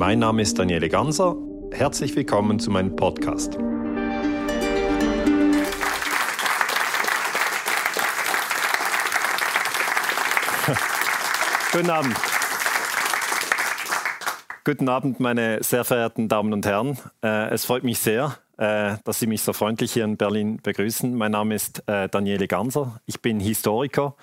Mein Name ist Daniele Ganser. Herzlich willkommen zu meinem Podcast. Guten Abend. Guten Abend, meine sehr verehrten Damen und Herren. Äh, es freut mich sehr, äh, dass Sie mich so freundlich hier in Berlin begrüßen. Mein Name ist äh, Daniele Ganser. Ich bin Historiker,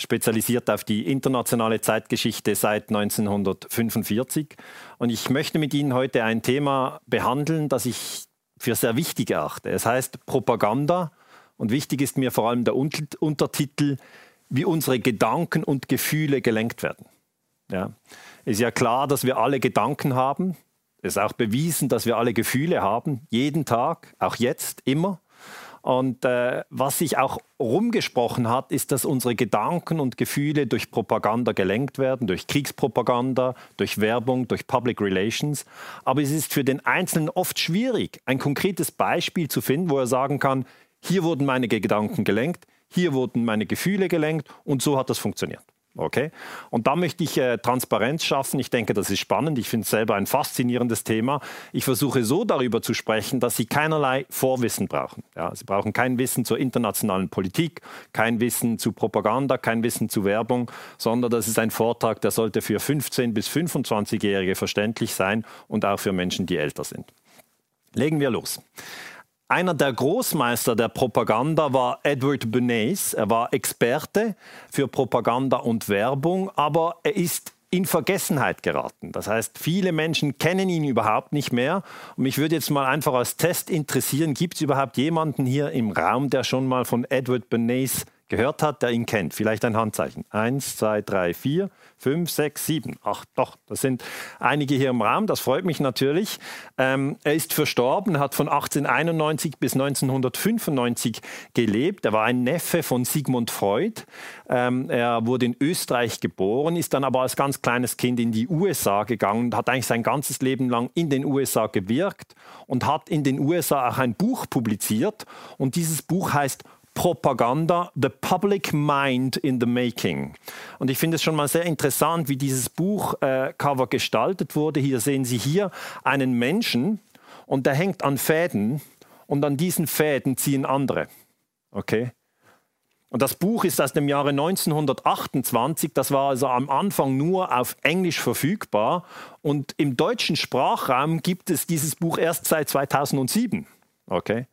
spezialisiert auf die internationale Zeitgeschichte seit 1945. Und ich möchte mit Ihnen heute ein Thema behandeln, das ich für sehr wichtig erachte. Es heißt Propaganda und wichtig ist mir vor allem der Untertitel, wie unsere Gedanken und Gefühle gelenkt werden. Ja. Ist ja klar, dass wir alle Gedanken haben. Es ist auch bewiesen, dass wir alle Gefühle haben, jeden Tag, auch jetzt, immer. Und äh, was sich auch rumgesprochen hat, ist, dass unsere Gedanken und Gefühle durch Propaganda gelenkt werden, durch Kriegspropaganda, durch Werbung, durch Public Relations. Aber es ist für den Einzelnen oft schwierig, ein konkretes Beispiel zu finden, wo er sagen kann, hier wurden meine Gedanken gelenkt, hier wurden meine Gefühle gelenkt und so hat das funktioniert. Okay? Und da möchte ich äh, Transparenz schaffen. Ich denke, das ist spannend. Ich finde es selber ein faszinierendes Thema. Ich versuche so darüber zu sprechen, dass Sie keinerlei Vorwissen brauchen. Ja, Sie brauchen kein Wissen zur internationalen Politik, kein Wissen zu Propaganda, kein Wissen zu Werbung, sondern das ist ein Vortrag, der sollte für 15- bis 25-Jährige verständlich sein und auch für Menschen, die älter sind. Legen wir los. Einer der Großmeister der Propaganda war Edward Bernays. Er war Experte für Propaganda und Werbung, aber er ist in Vergessenheit geraten. Das heißt, viele Menschen kennen ihn überhaupt nicht mehr. Und mich würde jetzt mal einfach als Test interessieren, gibt es überhaupt jemanden hier im Raum, der schon mal von Edward Bernays gehört hat, der ihn kennt? Vielleicht ein Handzeichen. Eins, zwei, drei, vier fünf, sechs, sieben. Ach doch, das sind einige hier im Raum, das freut mich natürlich. Ähm, er ist verstorben, hat von 1891 bis 1995 gelebt. Er war ein Neffe von Sigmund Freud. Ähm, er wurde in Österreich geboren, ist dann aber als ganz kleines Kind in die USA gegangen und hat eigentlich sein ganzes Leben lang in den USA gewirkt und hat in den USA auch ein Buch publiziert. Und dieses Buch heißt Propaganda, The Public Mind in the Making. Und ich finde es schon mal sehr interessant, wie dieses Buchcover äh, gestaltet wurde. Hier sehen Sie hier einen Menschen und der hängt an Fäden und an diesen Fäden ziehen andere. Okay? Und das Buch ist aus dem Jahre 1928, das war also am Anfang nur auf Englisch verfügbar und im deutschen Sprachraum gibt es dieses Buch erst seit 2007. Okay?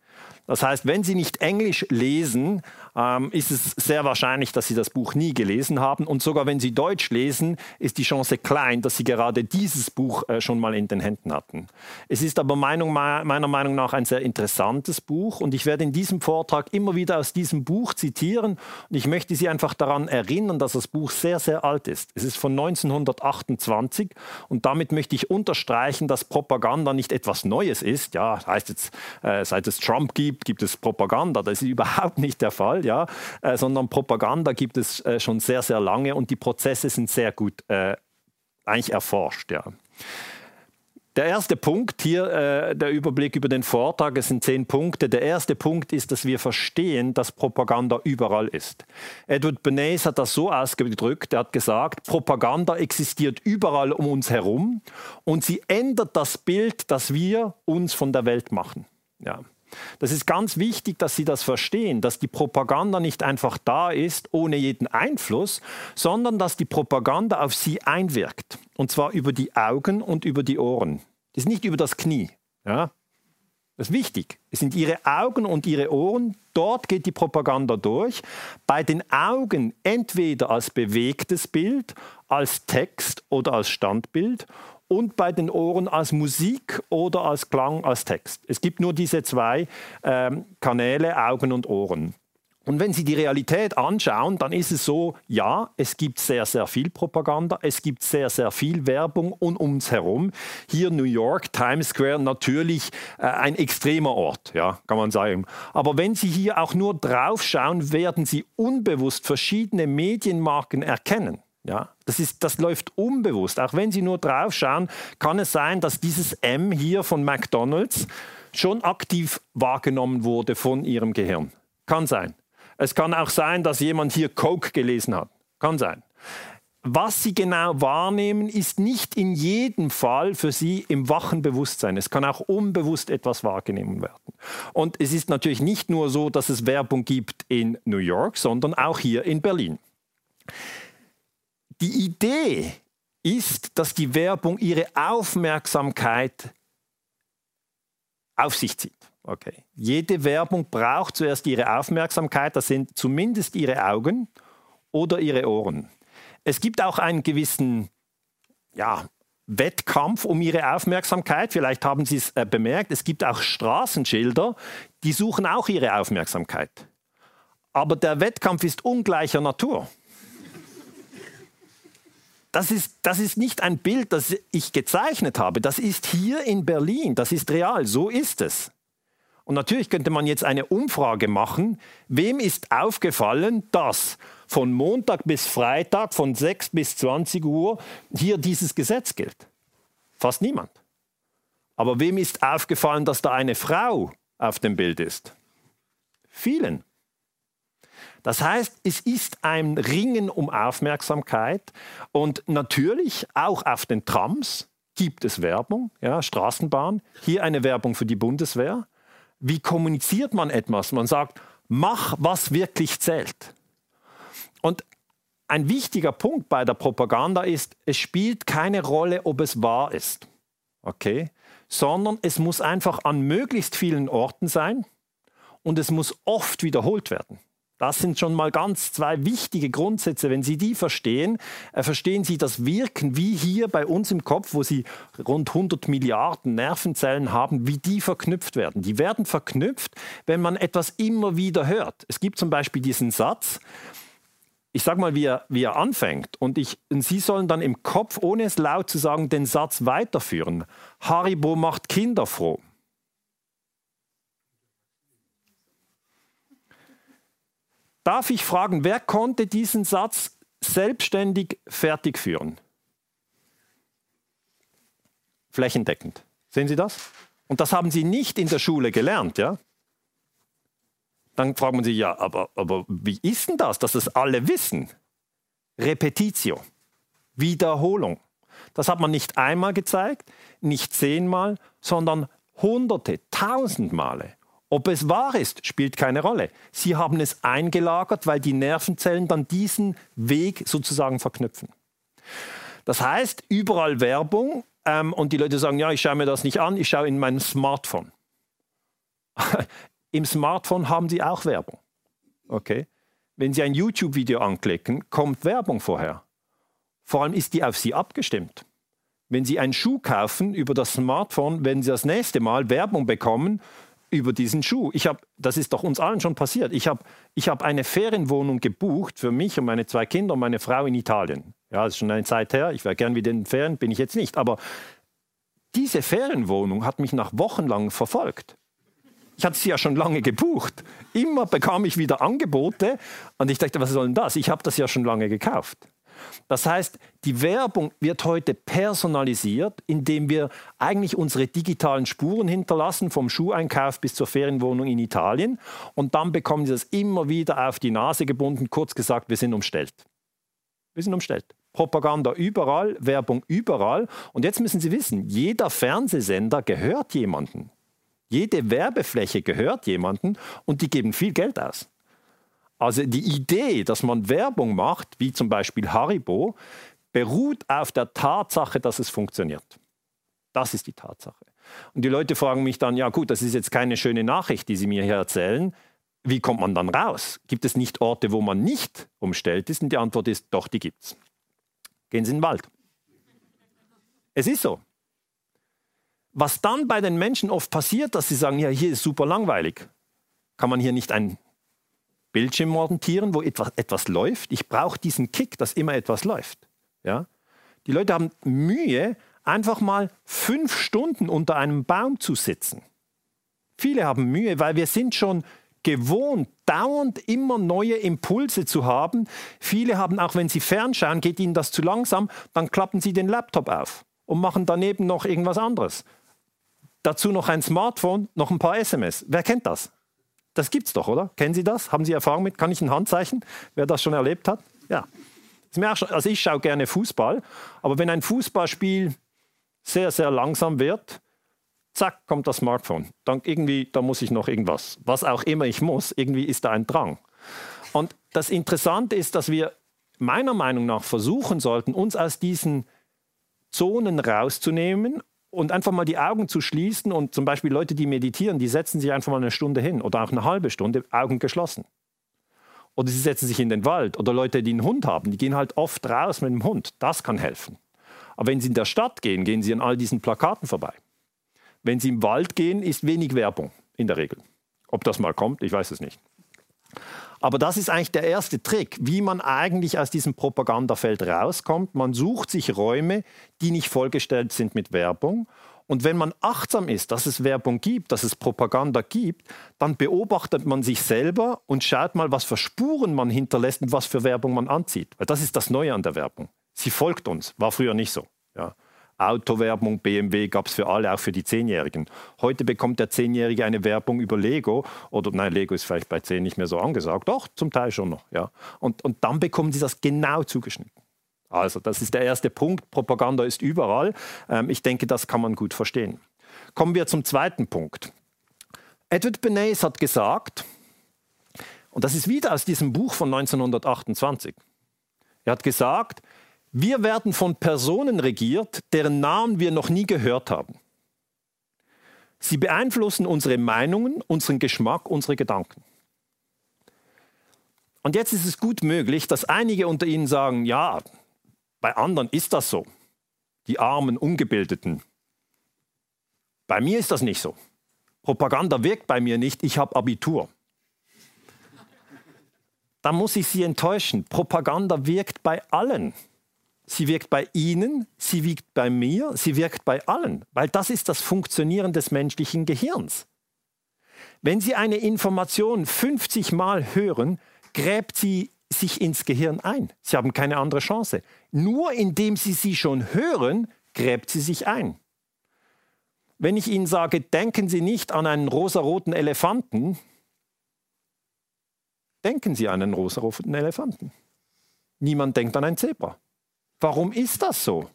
Das heißt, wenn Sie nicht Englisch lesen, ähm, ist es sehr wahrscheinlich, dass Sie das Buch nie gelesen haben. Und sogar wenn Sie Deutsch lesen, ist die Chance klein, dass Sie gerade dieses Buch äh, schon mal in den Händen hatten. Es ist aber meiner Meinung nach ein sehr interessantes Buch und ich werde in diesem Vortrag immer wieder aus diesem Buch zitieren und ich möchte Sie einfach daran erinnern, dass das Buch sehr, sehr alt ist. Es ist von 1928 und damit möchte ich unterstreichen, dass Propaganda nicht etwas Neues ist. Ja, heißt jetzt, äh, seit es Trump gibt, gibt es Propaganda. Das ist überhaupt nicht der Fall ja, äh, sondern Propaganda gibt es äh, schon sehr, sehr lange und die Prozesse sind sehr gut äh, eigentlich erforscht. Ja. Der erste Punkt hier, äh, der Überblick über den Vortrag, es sind zehn Punkte. Der erste Punkt ist, dass wir verstehen, dass Propaganda überall ist. Edward Bernays hat das so ausgedrückt, er hat gesagt, Propaganda existiert überall um uns herum und sie ändert das Bild, das wir uns von der Welt machen. Ja. Das ist ganz wichtig, dass Sie das verstehen, dass die Propaganda nicht einfach da ist ohne jeden Einfluss, sondern dass die Propaganda auf Sie einwirkt. Und zwar über die Augen und über die Ohren. Das ist nicht über das Knie. Ja? Das ist wichtig. Es sind Ihre Augen und Ihre Ohren. Dort geht die Propaganda durch. Bei den Augen entweder als bewegtes Bild, als Text oder als Standbild und bei den Ohren als Musik oder als Klang, als Text. Es gibt nur diese zwei ähm, Kanäle, Augen und Ohren. Und wenn Sie die Realität anschauen, dann ist es so, ja, es gibt sehr, sehr viel Propaganda, es gibt sehr, sehr viel Werbung um uns herum. Hier New York, Times Square, natürlich äh, ein extremer Ort, ja, kann man sagen. Aber wenn Sie hier auch nur drauf schauen, werden Sie unbewusst verschiedene Medienmarken erkennen. Ja, das, ist, das läuft unbewusst. Auch wenn Sie nur drauf schauen, kann es sein, dass dieses M hier von McDonald's schon aktiv wahrgenommen wurde von Ihrem Gehirn. Kann sein. Es kann auch sein, dass jemand hier Coke gelesen hat. Kann sein. was Sie genau wahrnehmen, ist nicht in jedem Fall für Sie im wachen Bewusstsein. Es kann auch unbewusst etwas wahrgenommen werden. Und es ist natürlich nicht nur so, dass es Werbung gibt in New York, sondern auch hier in Berlin. Die Idee ist, dass die Werbung ihre Aufmerksamkeit auf sich zieht. Okay. Jede Werbung braucht zuerst ihre Aufmerksamkeit, das sind zumindest ihre Augen oder ihre Ohren. Es gibt auch einen gewissen ja, Wettkampf um ihre Aufmerksamkeit. Vielleicht haben Sie es äh, bemerkt, es gibt auch Straßenschilder, die suchen auch ihre Aufmerksamkeit. Aber der Wettkampf ist ungleicher Natur. Das ist, das ist nicht ein Bild, das ich gezeichnet habe. Das ist hier in Berlin. Das ist real. So ist es. Und natürlich könnte man jetzt eine Umfrage machen. Wem ist aufgefallen, dass von Montag bis Freitag von 6 bis 20 Uhr hier dieses Gesetz gilt? Fast niemand. Aber wem ist aufgefallen, dass da eine Frau auf dem Bild ist? Vielen. Das heißt, es ist ein Ringen um Aufmerksamkeit und natürlich auch auf den Trams gibt es Werbung, ja, Straßenbahn, hier eine Werbung für die Bundeswehr. Wie kommuniziert man etwas? Man sagt, mach, was wirklich zählt. Und ein wichtiger Punkt bei der Propaganda ist, es spielt keine Rolle, ob es wahr ist, okay, sondern es muss einfach an möglichst vielen Orten sein und es muss oft wiederholt werden. Das sind schon mal ganz zwei wichtige Grundsätze. Wenn Sie die verstehen, äh, verstehen Sie das Wirken, wie hier bei uns im Kopf, wo Sie rund 100 Milliarden Nervenzellen haben, wie die verknüpft werden. Die werden verknüpft, wenn man etwas immer wieder hört. Es gibt zum Beispiel diesen Satz, ich sage mal, wie er, wie er anfängt. Und, ich, und Sie sollen dann im Kopf, ohne es laut zu sagen, den Satz weiterführen. Haribo macht Kinder froh. Darf ich fragen, wer konnte diesen Satz selbstständig fertig führen? Flächendeckend. Sehen Sie das? Und das haben Sie nicht in der Schule gelernt, ja? Dann fragt man sich, ja, aber, aber wie ist denn das, dass es alle wissen? Repetitio, Wiederholung. Das hat man nicht einmal gezeigt, nicht zehnmal, sondern hunderte, tausend Male. Ob es wahr ist, spielt keine Rolle. Sie haben es eingelagert, weil die Nervenzellen dann diesen Weg sozusagen verknüpfen. Das heißt, überall Werbung ähm, und die Leute sagen, ja, ich schaue mir das nicht an, ich schaue in mein Smartphone. Im Smartphone haben Sie auch Werbung. Okay? Wenn Sie ein YouTube-Video anklicken, kommt Werbung vorher. Vor allem ist die auf Sie abgestimmt. Wenn Sie einen Schuh kaufen über das Smartphone, werden Sie das nächste Mal Werbung bekommen über diesen Schuh. Ich habe, das ist doch uns allen schon passiert. Ich habe ich hab eine Ferienwohnung gebucht für mich und meine zwei Kinder und meine Frau in Italien. Ja, das ist schon eine Zeit her. Ich wäre gern wieder in den Ferien, bin ich jetzt nicht. Aber diese Ferienwohnung hat mich nach Wochen lang verfolgt. Ich hatte sie ja schon lange gebucht. Immer bekam ich wieder Angebote und ich dachte, was soll denn das? Ich habe das ja schon lange gekauft. Das heißt, die Werbung wird heute personalisiert, indem wir eigentlich unsere digitalen Spuren hinterlassen, vom Schuheinkauf bis zur Ferienwohnung in Italien. Und dann bekommen sie das immer wieder auf die Nase gebunden. Kurz gesagt, wir sind umstellt. Wir sind umstellt. Propaganda überall, Werbung überall. Und jetzt müssen Sie wissen, jeder Fernsehsender gehört jemandem. Jede Werbefläche gehört jemandem und die geben viel Geld aus. Also die Idee, dass man Werbung macht, wie zum Beispiel Haribo, beruht auf der Tatsache, dass es funktioniert. Das ist die Tatsache. Und die Leute fragen mich dann, ja gut, das ist jetzt keine schöne Nachricht, die Sie mir hier erzählen. Wie kommt man dann raus? Gibt es nicht Orte, wo man nicht umstellt ist? Und die Antwort ist, doch, die gibt es. Gehen Sie in den Wald. Es ist so. Was dann bei den Menschen oft passiert, dass sie sagen, ja, hier ist super langweilig. Kann man hier nicht ein Bildschirm montieren, wo etwas, etwas läuft. Ich brauche diesen Kick, dass immer etwas läuft. Ja? Die Leute haben Mühe, einfach mal fünf Stunden unter einem Baum zu sitzen. Viele haben Mühe, weil wir sind schon gewohnt, dauernd immer neue Impulse zu haben. Viele haben, auch wenn sie fernschauen, geht ihnen das zu langsam, dann klappen sie den Laptop auf und machen daneben noch irgendwas anderes. Dazu noch ein Smartphone, noch ein paar SMS. Wer kennt das? Das gibt's doch, oder? Kennen Sie das? Haben Sie Erfahrung mit? Kann ich ein Handzeichen? Wer das schon erlebt hat? Ja. Also ich schaue gerne Fußball, aber wenn ein Fußballspiel sehr, sehr langsam wird, zack, kommt das Smartphone. Dann irgendwie, da muss ich noch irgendwas. Was auch immer ich muss, irgendwie ist da ein Drang. Und das Interessante ist, dass wir meiner Meinung nach versuchen sollten, uns aus diesen Zonen rauszunehmen und einfach mal die Augen zu schließen und zum Beispiel Leute, die meditieren, die setzen sich einfach mal eine Stunde hin oder auch eine halbe Stunde, Augen geschlossen. Oder sie setzen sich in den Wald. Oder Leute, die einen Hund haben, die gehen halt oft raus mit dem Hund. Das kann helfen. Aber wenn sie in der Stadt gehen, gehen sie an all diesen Plakaten vorbei. Wenn sie im Wald gehen, ist wenig Werbung in der Regel. Ob das mal kommt, ich weiß es nicht. Aber das ist eigentlich der erste Trick, wie man eigentlich aus diesem Propagandafeld rauskommt. Man sucht sich Räume, die nicht vollgestellt sind mit Werbung. Und wenn man achtsam ist, dass es Werbung gibt, dass es Propaganda gibt, dann beobachtet man sich selber und schaut mal, was für Spuren man hinterlässt und was für Werbung man anzieht. Weil das ist das Neue an der Werbung. Sie folgt uns, war früher nicht so. Ja. Autowerbung, BMW gab es für alle, auch für die Zehnjährigen. Heute bekommt der Zehnjährige eine Werbung über Lego oder nein, Lego ist vielleicht bei zehn nicht mehr so angesagt, doch zum Teil schon noch. Ja. Und, und dann bekommen sie das genau zugeschnitten. Also das ist der erste Punkt. Propaganda ist überall. Ähm, ich denke, das kann man gut verstehen. Kommen wir zum zweiten Punkt. Edward Bernays hat gesagt, und das ist wieder aus diesem Buch von 1928, er hat gesagt, wir werden von Personen regiert, deren Namen wir noch nie gehört haben. Sie beeinflussen unsere Meinungen, unseren Geschmack, unsere Gedanken. Und jetzt ist es gut möglich, dass einige unter Ihnen sagen, ja, bei anderen ist das so. Die armen, ungebildeten. Bei mir ist das nicht so. Propaganda wirkt bei mir nicht, ich habe Abitur. Da muss ich Sie enttäuschen. Propaganda wirkt bei allen. Sie wirkt bei Ihnen, sie wirkt bei mir, sie wirkt bei allen, weil das ist das Funktionieren des menschlichen Gehirns. Wenn Sie eine Information 50 Mal hören, gräbt sie sich ins Gehirn ein. Sie haben keine andere Chance. Nur indem Sie sie schon hören, gräbt sie sich ein. Wenn ich Ihnen sage, denken Sie nicht an einen rosaroten Elefanten, denken Sie an einen rosaroten Elefanten. Niemand denkt an ein Zebra. Warum ist das so?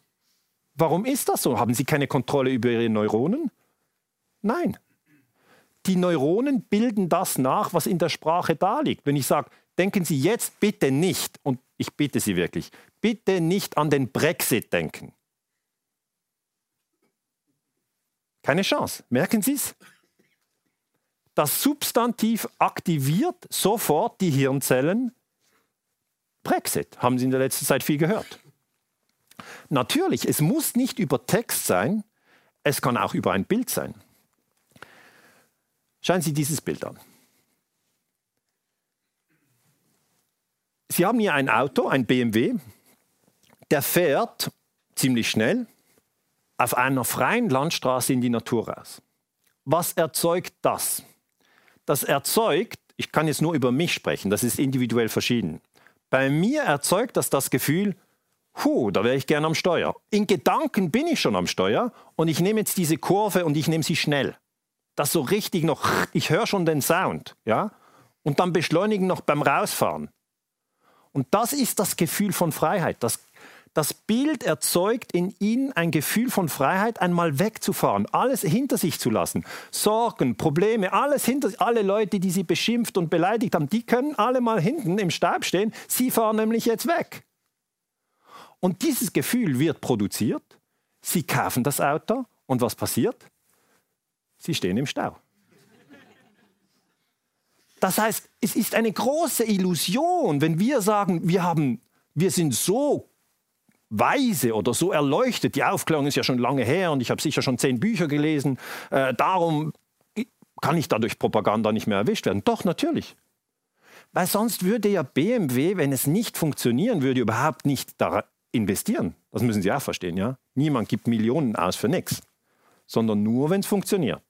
Warum ist das so? Haben Sie keine Kontrolle über Ihre Neuronen? Nein. Die Neuronen bilden das nach, was in der Sprache da liegt. Wenn ich sage, denken Sie jetzt bitte nicht, und ich bitte Sie wirklich, bitte nicht an den Brexit denken. Keine Chance. Merken Sie es? Das Substantiv aktiviert sofort die Hirnzellen. Brexit, haben Sie in der letzten Zeit viel gehört. Natürlich, es muss nicht über Text sein, es kann auch über ein Bild sein. Schauen Sie dieses Bild an. Sie haben hier ein Auto, ein BMW, der fährt ziemlich schnell auf einer freien Landstraße in die Natur raus. Was erzeugt das? Das erzeugt, ich kann jetzt nur über mich sprechen, das ist individuell verschieden. Bei mir erzeugt das das Gefühl, Puh, da wäre ich gern am Steuer. In Gedanken bin ich schon am Steuer und ich nehme jetzt diese Kurve und ich nehme sie schnell. Das so richtig noch, ich höre schon den Sound, ja? Und dann beschleunigen noch beim Rausfahren. Und das ist das Gefühl von Freiheit. Das, das Bild erzeugt in Ihnen ein Gefühl von Freiheit, einmal wegzufahren, alles hinter sich zu lassen. Sorgen, Probleme, alles hinter sich. Alle Leute, die Sie beschimpft und beleidigt haben, die können alle mal hinten im Staub stehen. Sie fahren nämlich jetzt weg. Und dieses Gefühl wird produziert. Sie kaufen das Auto und was passiert? Sie stehen im Stau. Das heißt, es ist eine große Illusion, wenn wir sagen, wir, haben, wir sind so weise oder so erleuchtet. Die Aufklärung ist ja schon lange her und ich habe sicher schon zehn Bücher gelesen. Äh, darum kann ich dadurch Propaganda nicht mehr erwischt werden. Doch, natürlich. Weil sonst würde ja BMW, wenn es nicht funktionieren würde, überhaupt nicht da investieren. Das müssen Sie auch verstehen, ja? Niemand gibt Millionen aus für nichts, sondern nur, wenn es funktioniert.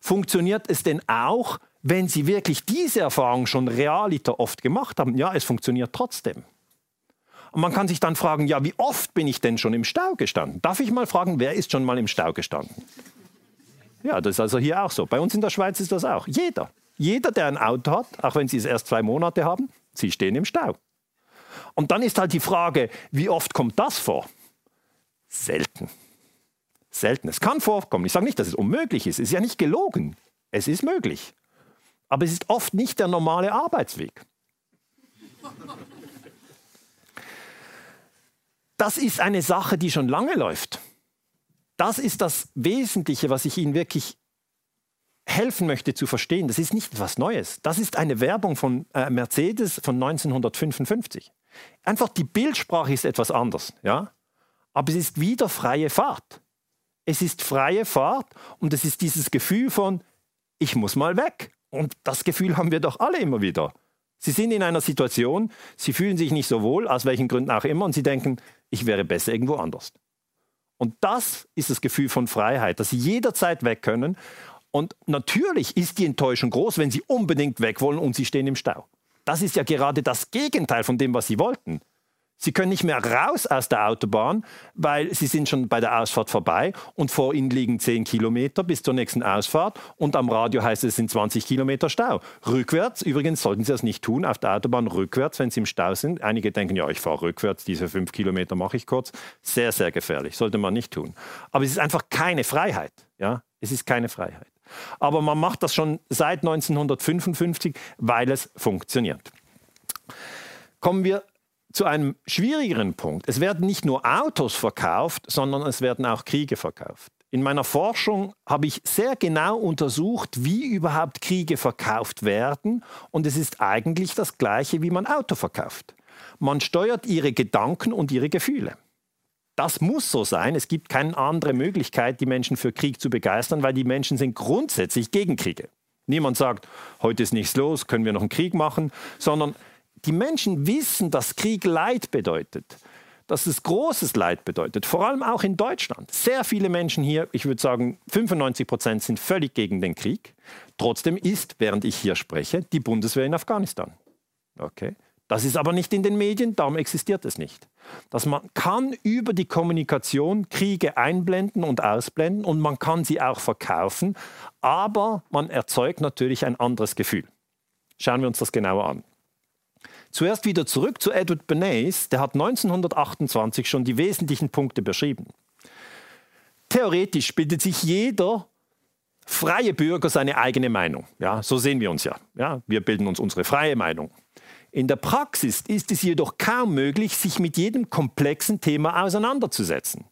Funktioniert es denn auch, wenn Sie wirklich diese Erfahrung schon realiter oft gemacht haben? Ja, es funktioniert trotzdem. Und man kann sich dann fragen, ja, wie oft bin ich denn schon im Stau gestanden? Darf ich mal fragen, wer ist schon mal im Stau gestanden? Ja, das ist also hier auch so. Bei uns in der Schweiz ist das auch. Jeder. Jeder, der ein Auto hat, auch wenn Sie es erst zwei Monate haben, Sie stehen im Stau. Und dann ist halt die Frage, wie oft kommt das vor? Selten. Selten. Es kann vorkommen. Ich sage nicht, dass es unmöglich ist. Es ist ja nicht gelogen. Es ist möglich. Aber es ist oft nicht der normale Arbeitsweg. Das ist eine Sache, die schon lange läuft. Das ist das Wesentliche, was ich Ihnen wirklich helfen möchte zu verstehen. Das ist nicht etwas Neues. Das ist eine Werbung von äh, Mercedes von 1955. Einfach die Bildsprache ist etwas anders, ja? Aber es ist wieder freie Fahrt. Es ist freie Fahrt und es ist dieses Gefühl von, ich muss mal weg. Und das Gefühl haben wir doch alle immer wieder. Sie sind in einer Situation, sie fühlen sich nicht so wohl, aus welchen Gründen auch immer, und sie denken, ich wäre besser irgendwo anders. Und das ist das Gefühl von Freiheit, dass sie jederzeit weg können. Und natürlich ist die Enttäuschung groß, wenn sie unbedingt weg wollen und sie stehen im Stau. Das ist ja gerade das Gegenteil von dem, was sie wollten. Sie können nicht mehr raus aus der Autobahn, weil Sie sind schon bei der Ausfahrt vorbei und vor Ihnen liegen 10 Kilometer bis zur nächsten Ausfahrt und am Radio heißt es, es sind 20 Kilometer Stau. Rückwärts, übrigens sollten Sie das nicht tun, auf der Autobahn rückwärts, wenn Sie im Stau sind. Einige denken, ja, ich fahre rückwärts, diese 5 Kilometer mache ich kurz. Sehr, sehr gefährlich, sollte man nicht tun. Aber es ist einfach keine Freiheit. Ja? Es ist keine Freiheit. Aber man macht das schon seit 1955, weil es funktioniert. Kommen wir zu einem schwierigeren Punkt. Es werden nicht nur Autos verkauft, sondern es werden auch Kriege verkauft. In meiner Forschung habe ich sehr genau untersucht, wie überhaupt Kriege verkauft werden und es ist eigentlich das gleiche, wie man Auto verkauft. Man steuert ihre Gedanken und ihre Gefühle. Das muss so sein. Es gibt keine andere Möglichkeit, die Menschen für Krieg zu begeistern, weil die Menschen sind grundsätzlich gegen Kriege. Niemand sagt, heute ist nichts los, können wir noch einen Krieg machen, sondern die Menschen wissen, dass Krieg Leid bedeutet, dass es großes Leid bedeutet, vor allem auch in Deutschland. Sehr viele Menschen hier, ich würde sagen 95 Prozent, sind völlig gegen den Krieg. Trotzdem ist, während ich hier spreche, die Bundeswehr in Afghanistan. Okay? Das ist aber nicht in den Medien, darum existiert es nicht. Dass man kann über die Kommunikation Kriege einblenden und ausblenden und man kann sie auch verkaufen, aber man erzeugt natürlich ein anderes Gefühl. Schauen wir uns das genauer an. Zuerst wieder zurück zu Edward Bernays, der hat 1928 schon die wesentlichen Punkte beschrieben. Theoretisch bildet sich jeder freie Bürger seine eigene Meinung. Ja, so sehen wir uns ja. ja. Wir bilden uns unsere freie Meinung. In der Praxis ist es jedoch kaum möglich, sich mit jedem komplexen Thema auseinanderzusetzen.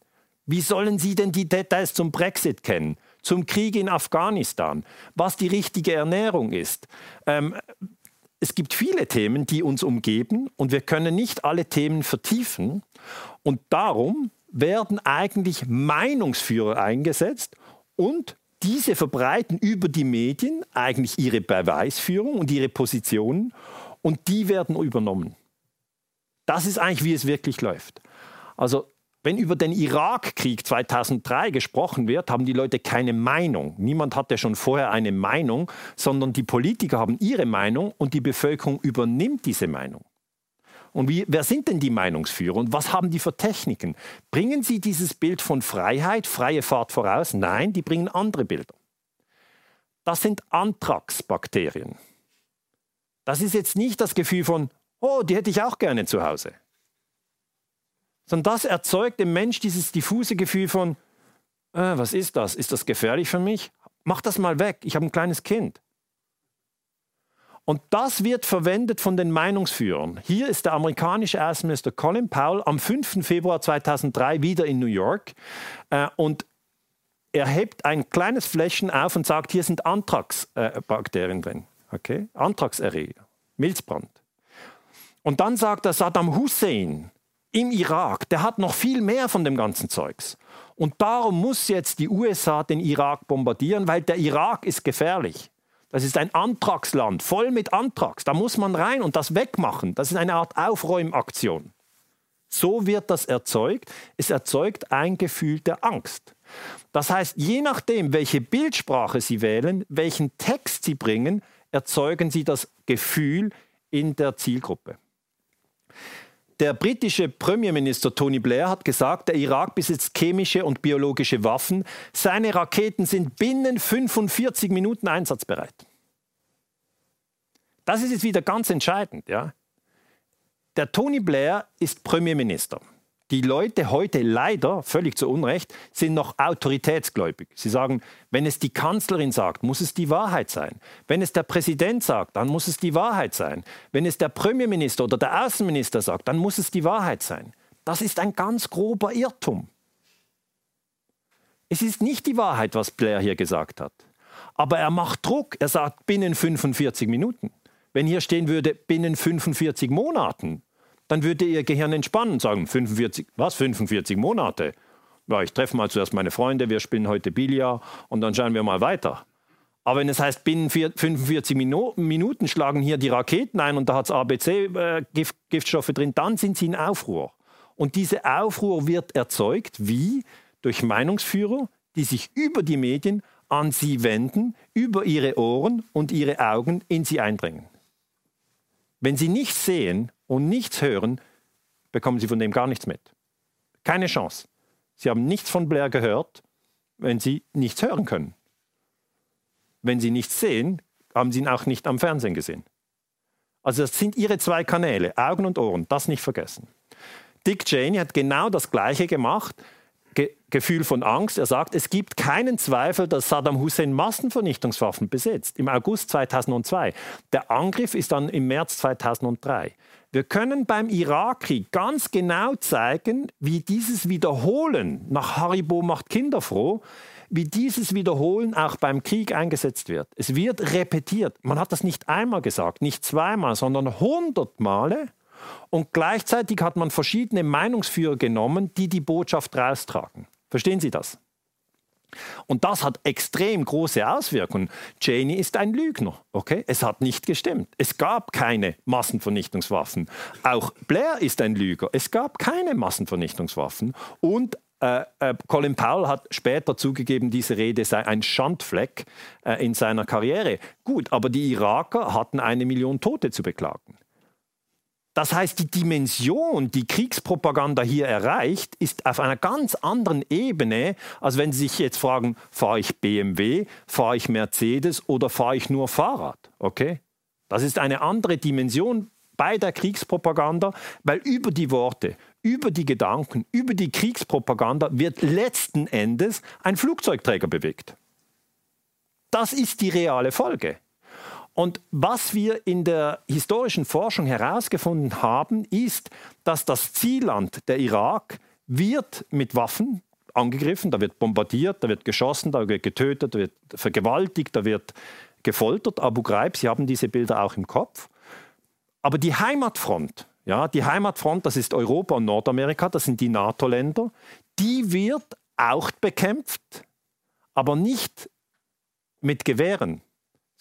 Wie sollen Sie denn die Details zum Brexit kennen, zum Krieg in Afghanistan, was die richtige Ernährung ist, ähm, es gibt viele Themen, die uns umgeben und wir können nicht alle Themen vertiefen. Und darum werden eigentlich Meinungsführer eingesetzt und diese verbreiten über die Medien eigentlich ihre Beweisführung und ihre Positionen und die werden übernommen. Das ist eigentlich, wie es wirklich läuft. Also wenn über den Irakkrieg 2003 gesprochen wird, haben die Leute keine Meinung. Niemand hatte schon vorher eine Meinung, sondern die Politiker haben ihre Meinung und die Bevölkerung übernimmt diese Meinung. Und wie, wer sind denn die Meinungsführer und was haben die für Techniken? Bringen sie dieses Bild von Freiheit, freie Fahrt voraus? Nein, die bringen andere Bilder. Das sind Anthrax-Bakterien. Das ist jetzt nicht das Gefühl von, oh, die hätte ich auch gerne zu Hause sondern das erzeugt im Mensch dieses diffuse Gefühl von, äh, was ist das? Ist das gefährlich für mich? Mach das mal weg, ich habe ein kleines Kind. Und das wird verwendet von den Meinungsführern. Hier ist der amerikanische Außenminister Colin Powell am 5. Februar 2003 wieder in New York äh, und er hebt ein kleines Fläschchen auf und sagt, hier sind Anthrax-Bakterien äh, drin. Okay? Anthraxerreger, Milzbrand. Und dann sagt er Saddam Hussein, im Irak, der hat noch viel mehr von dem ganzen Zeugs. Und darum muss jetzt die USA den Irak bombardieren, weil der Irak ist gefährlich. Das ist ein Antragsland, voll mit Antrags. Da muss man rein und das wegmachen. Das ist eine Art Aufräumaktion. So wird das erzeugt. Es erzeugt ein Gefühl der Angst. Das heißt, je nachdem, welche Bildsprache Sie wählen, welchen Text Sie bringen, erzeugen Sie das Gefühl in der Zielgruppe. Der britische Premierminister Tony Blair hat gesagt, der Irak besitzt chemische und biologische Waffen. Seine Raketen sind binnen 45 Minuten einsatzbereit. Das ist jetzt wieder ganz entscheidend. Ja? Der Tony Blair ist Premierminister. Die Leute heute leider, völlig zu Unrecht, sind noch autoritätsgläubig. Sie sagen, wenn es die Kanzlerin sagt, muss es die Wahrheit sein. Wenn es der Präsident sagt, dann muss es die Wahrheit sein. Wenn es der Premierminister oder der Außenminister sagt, dann muss es die Wahrheit sein. Das ist ein ganz grober Irrtum. Es ist nicht die Wahrheit, was Blair hier gesagt hat. Aber er macht Druck. Er sagt binnen 45 Minuten. Wenn hier stehen würde, binnen 45 Monaten, dann würde Ihr Gehirn entspannen und sagen, 45, was, 45 Monate? Ja, ich treffe mal zuerst meine Freunde, wir spielen heute Billard und dann schauen wir mal weiter. Aber wenn es heißt, binnen 45 Minuten schlagen hier die Raketen ein und da hat es ABC-Giftstoffe äh, drin, dann sind sie in Aufruhr. Und diese Aufruhr wird erzeugt, wie? Durch Meinungsführer, die sich über die Medien an sie wenden, über ihre Ohren und ihre Augen in sie eindringen. Wenn sie nichts sehen und nichts hören, bekommen sie von dem gar nichts mit. Keine Chance. Sie haben nichts von Blair gehört, wenn sie nichts hören können. Wenn sie nichts sehen, haben sie ihn auch nicht am Fernsehen gesehen. Also das sind ihre zwei Kanäle, Augen und Ohren, das nicht vergessen. Dick Cheney hat genau das Gleiche gemacht. Ge Gefühl von Angst. Er sagt, es gibt keinen Zweifel, dass Saddam Hussein Massenvernichtungswaffen besitzt. Im August 2002. Der Angriff ist dann im März 2003. Wir können beim Irakkrieg ganz genau zeigen, wie dieses Wiederholen nach Haribo macht Kinder froh, wie dieses Wiederholen auch beim Krieg eingesetzt wird. Es wird repetiert. Man hat das nicht einmal gesagt, nicht zweimal, sondern hundert Male. Und gleichzeitig hat man verschiedene Meinungsführer genommen, die die Botschaft raustragen. Verstehen Sie das? Und das hat extrem große Auswirkungen. Cheney ist ein Lügner. Okay? Es hat nicht gestimmt. Es gab keine Massenvernichtungswaffen. Auch Blair ist ein Lüger. Es gab keine Massenvernichtungswaffen. Und äh, äh, Colin Powell hat später zugegeben, diese Rede sei ein Schandfleck äh, in seiner Karriere. Gut, aber die Iraker hatten eine Million Tote zu beklagen. Das heißt, die Dimension, die Kriegspropaganda hier erreicht, ist auf einer ganz anderen Ebene, als wenn Sie sich jetzt fragen, fahre ich BMW, fahre ich Mercedes oder fahre ich nur Fahrrad? Okay? Das ist eine andere Dimension bei der Kriegspropaganda, weil über die Worte, über die Gedanken, über die Kriegspropaganda wird letzten Endes ein Flugzeugträger bewegt. Das ist die reale Folge. Und was wir in der historischen Forschung herausgefunden haben, ist, dass das Zielland, der Irak, wird mit Waffen angegriffen, da wird bombardiert, da wird geschossen, da wird getötet, da wird vergewaltigt, da wird gefoltert. Abu Ghraib, Sie haben diese Bilder auch im Kopf. Aber die Heimatfront, ja, die Heimatfront, das ist Europa und Nordamerika, das sind die NATO-Länder, die wird auch bekämpft, aber nicht mit Gewehren,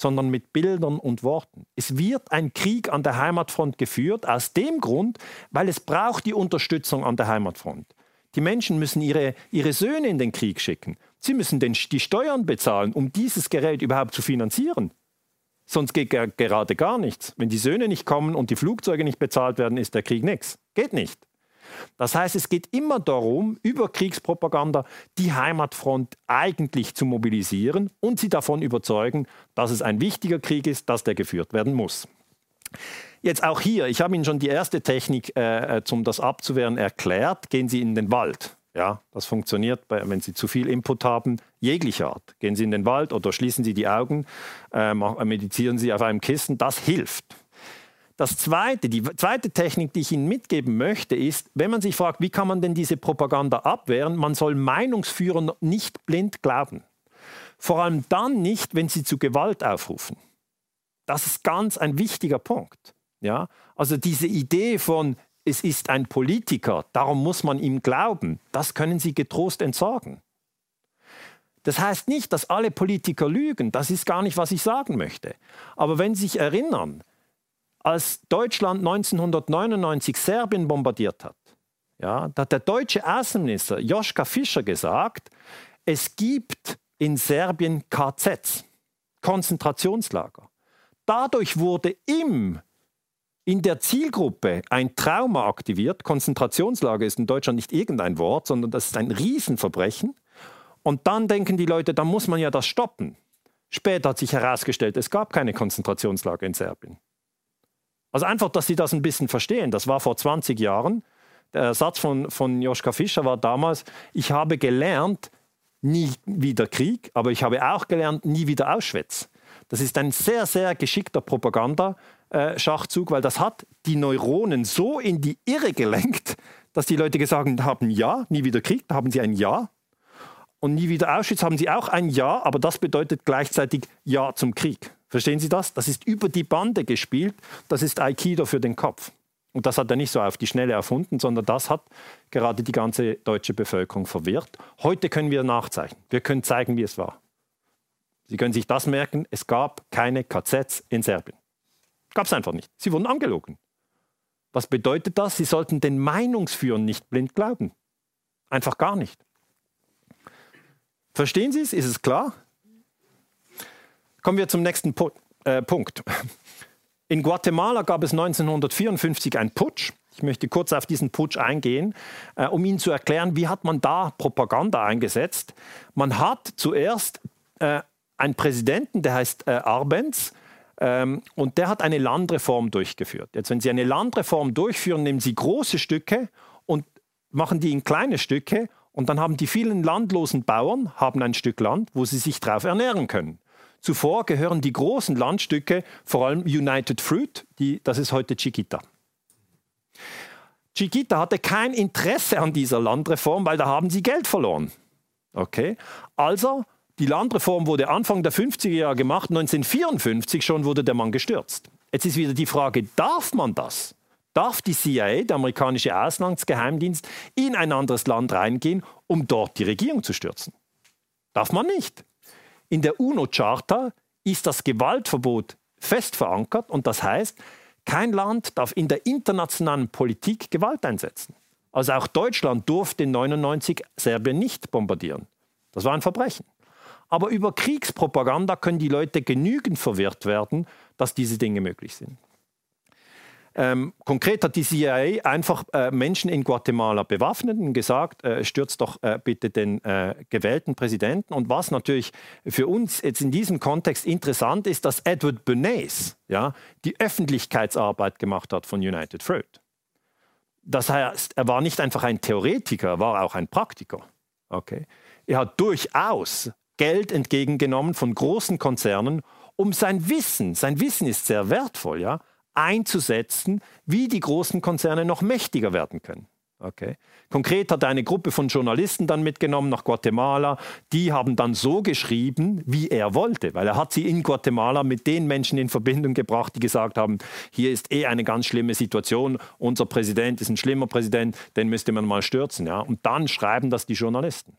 sondern mit Bildern und Worten. Es wird ein Krieg an der Heimatfront geführt, aus dem Grund, weil es braucht die Unterstützung an der Heimatfront. Die Menschen müssen ihre, ihre Söhne in den Krieg schicken. Sie müssen den, die Steuern bezahlen, um dieses Gerät überhaupt zu finanzieren. Sonst geht gerade gar nichts. Wenn die Söhne nicht kommen und die Flugzeuge nicht bezahlt werden, ist der Krieg nichts. Geht nicht. Das heißt, es geht immer darum, über Kriegspropaganda die Heimatfront eigentlich zu mobilisieren und sie davon überzeugen, dass es ein wichtiger Krieg ist, dass der geführt werden muss. Jetzt auch hier, ich habe Ihnen schon die erste Technik, äh, um das abzuwehren, erklärt. Gehen Sie in den Wald. Ja, das funktioniert, wenn Sie zu viel Input haben, jeglicher Art. Gehen Sie in den Wald oder schließen Sie die Augen, äh, meditieren Sie auf einem Kissen, das hilft. Das zweite, die zweite Technik, die ich Ihnen mitgeben möchte, ist, wenn man sich fragt, wie kann man denn diese Propaganda abwehren, man soll Meinungsführer nicht blind glauben. Vor allem dann nicht, wenn sie zu Gewalt aufrufen. Das ist ganz ein wichtiger Punkt. Ja? Also diese Idee von, es ist ein Politiker, darum muss man ihm glauben, das können Sie getrost entsorgen. Das heißt nicht, dass alle Politiker lügen, das ist gar nicht, was ich sagen möchte. Aber wenn Sie sich erinnern, als Deutschland 1999 Serbien bombardiert hat, ja, da hat der deutsche Außenminister Joschka Fischer gesagt, es gibt in Serbien KZs, Konzentrationslager. Dadurch wurde im, in der Zielgruppe ein Trauma aktiviert. Konzentrationslager ist in Deutschland nicht irgendein Wort, sondern das ist ein Riesenverbrechen. Und dann denken die Leute, da muss man ja das stoppen. Später hat sich herausgestellt, es gab keine Konzentrationslager in Serbien. Also einfach, dass Sie das ein bisschen verstehen. Das war vor 20 Jahren. Der Satz von, von Joschka Fischer war damals, ich habe gelernt, nie wieder Krieg, aber ich habe auch gelernt, nie wieder Auschwitz. Das ist ein sehr, sehr geschickter Propagandaschachzug, weil das hat die Neuronen so in die Irre gelenkt, dass die Leute gesagt haben, ja, nie wieder Krieg, da haben sie ein Ja. Und nie wieder Auschwitz haben sie auch ein Ja, aber das bedeutet gleichzeitig Ja zum Krieg. Verstehen Sie das? Das ist über die Bande gespielt, das ist Aikido für den Kopf. Und das hat er nicht so auf die Schnelle erfunden, sondern das hat gerade die ganze deutsche Bevölkerung verwirrt. Heute können wir nachzeichnen. Wir können zeigen, wie es war. Sie können sich das merken, es gab keine KZs in Serbien. Gab es einfach nicht. Sie wurden angelogen. Was bedeutet das? Sie sollten den Meinungsführern nicht blind glauben. Einfach gar nicht. Verstehen Sie es? Ist es klar? Kommen wir zum nächsten Pu äh, Punkt. In Guatemala gab es 1954 einen Putsch. Ich möchte kurz auf diesen Putsch eingehen, äh, um Ihnen zu erklären, wie hat man da Propaganda eingesetzt. Man hat zuerst äh, einen Präsidenten, der heißt äh, Arbenz, ähm, und der hat eine Landreform durchgeführt. Jetzt, wenn Sie eine Landreform durchführen, nehmen Sie große Stücke und machen die in kleine Stücke und dann haben die vielen landlosen Bauern haben ein Stück Land, wo sie sich darauf ernähren können. Zuvor gehören die großen Landstücke, vor allem United Fruit, die, das ist heute Chiquita. Chiquita hatte kein Interesse an dieser Landreform, weil da haben sie Geld verloren. Okay? Also, die Landreform wurde Anfang der 50er Jahre gemacht, 1954 schon wurde der Mann gestürzt. Jetzt ist wieder die Frage, darf man das? Darf die CIA, der amerikanische Auslandsgeheimdienst, in ein anderes Land reingehen, um dort die Regierung zu stürzen? Darf man nicht. In der UNO-Charta ist das Gewaltverbot fest verankert und das heißt, kein Land darf in der internationalen Politik Gewalt einsetzen. Also auch Deutschland durfte in 99 Serbien nicht bombardieren. Das war ein Verbrechen. Aber über Kriegspropaganda können die Leute genügend verwirrt werden, dass diese Dinge möglich sind. Ähm, konkret hat die CIA einfach äh, Menschen in Guatemala bewaffnet und gesagt, äh, stürzt doch äh, bitte den äh, gewählten Präsidenten. Und was natürlich für uns jetzt in diesem Kontext interessant ist, dass Edward Bernays ja, die Öffentlichkeitsarbeit gemacht hat von United Fruit. Das heißt, er war nicht einfach ein Theoretiker, er war auch ein Praktiker. Okay. Er hat durchaus Geld entgegengenommen von großen Konzernen, um sein Wissen, sein Wissen ist sehr wertvoll, ja, einzusetzen, wie die großen Konzerne noch mächtiger werden können. Okay. Konkret hat er eine Gruppe von Journalisten dann mitgenommen nach Guatemala. Die haben dann so geschrieben, wie er wollte, weil er hat sie in Guatemala mit den Menschen in Verbindung gebracht, die gesagt haben, hier ist eh eine ganz schlimme Situation, unser Präsident ist ein schlimmer Präsident, den müsste man mal stürzen. Ja? Und dann schreiben das die Journalisten.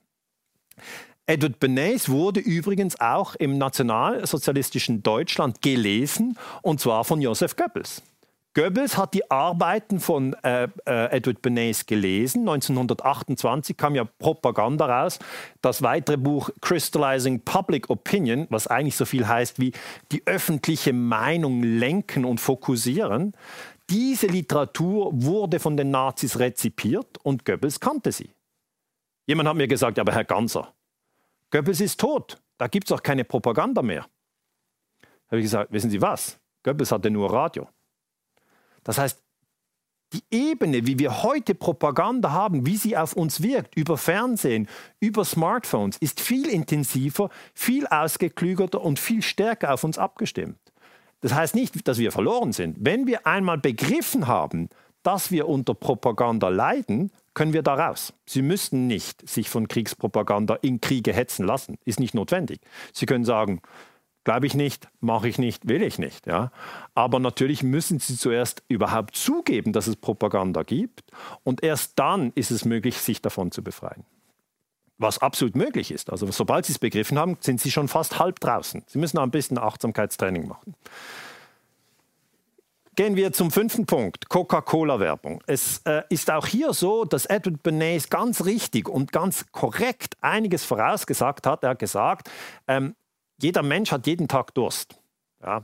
Edward Bernays wurde übrigens auch im nationalsozialistischen Deutschland gelesen, und zwar von Joseph Goebbels. Goebbels hat die Arbeiten von äh, äh, Edward Bernays gelesen. 1928 kam ja Propaganda raus. Das weitere Buch Crystallizing Public Opinion, was eigentlich so viel heißt wie die öffentliche Meinung lenken und fokussieren. Diese Literatur wurde von den Nazis rezipiert und Goebbels kannte sie. Jemand hat mir gesagt, aber Herr Ganser, Goebbels ist tot. Da gibt es auch keine Propaganda mehr. Da habe ich gesagt, wissen Sie was? Goebbels hatte nur Radio. Das heißt, die Ebene, wie wir heute Propaganda haben, wie sie auf uns wirkt, über Fernsehen, über Smartphones, ist viel intensiver, viel ausgeklügelter und viel stärker auf uns abgestimmt. Das heißt nicht, dass wir verloren sind. Wenn wir einmal begriffen haben, dass wir unter Propaganda leiden, können wir da raus. Sie müssten nicht sich von Kriegspropaganda in Kriege hetzen lassen. Ist nicht notwendig. Sie können sagen, glaube ich nicht, mache ich nicht, will ich nicht. Ja? Aber natürlich müssen Sie zuerst überhaupt zugeben, dass es Propaganda gibt. Und erst dann ist es möglich, sich davon zu befreien. Was absolut möglich ist. Also sobald Sie es begriffen haben, sind Sie schon fast halb draußen. Sie müssen ein bisschen Achtsamkeitstraining machen. Gehen wir zum fünften Punkt, Coca-Cola-Werbung. Es äh, ist auch hier so, dass Edward Bernays ganz richtig und ganz korrekt einiges vorausgesagt hat. Er hat gesagt, ähm, jeder Mensch hat jeden Tag Durst. Ja.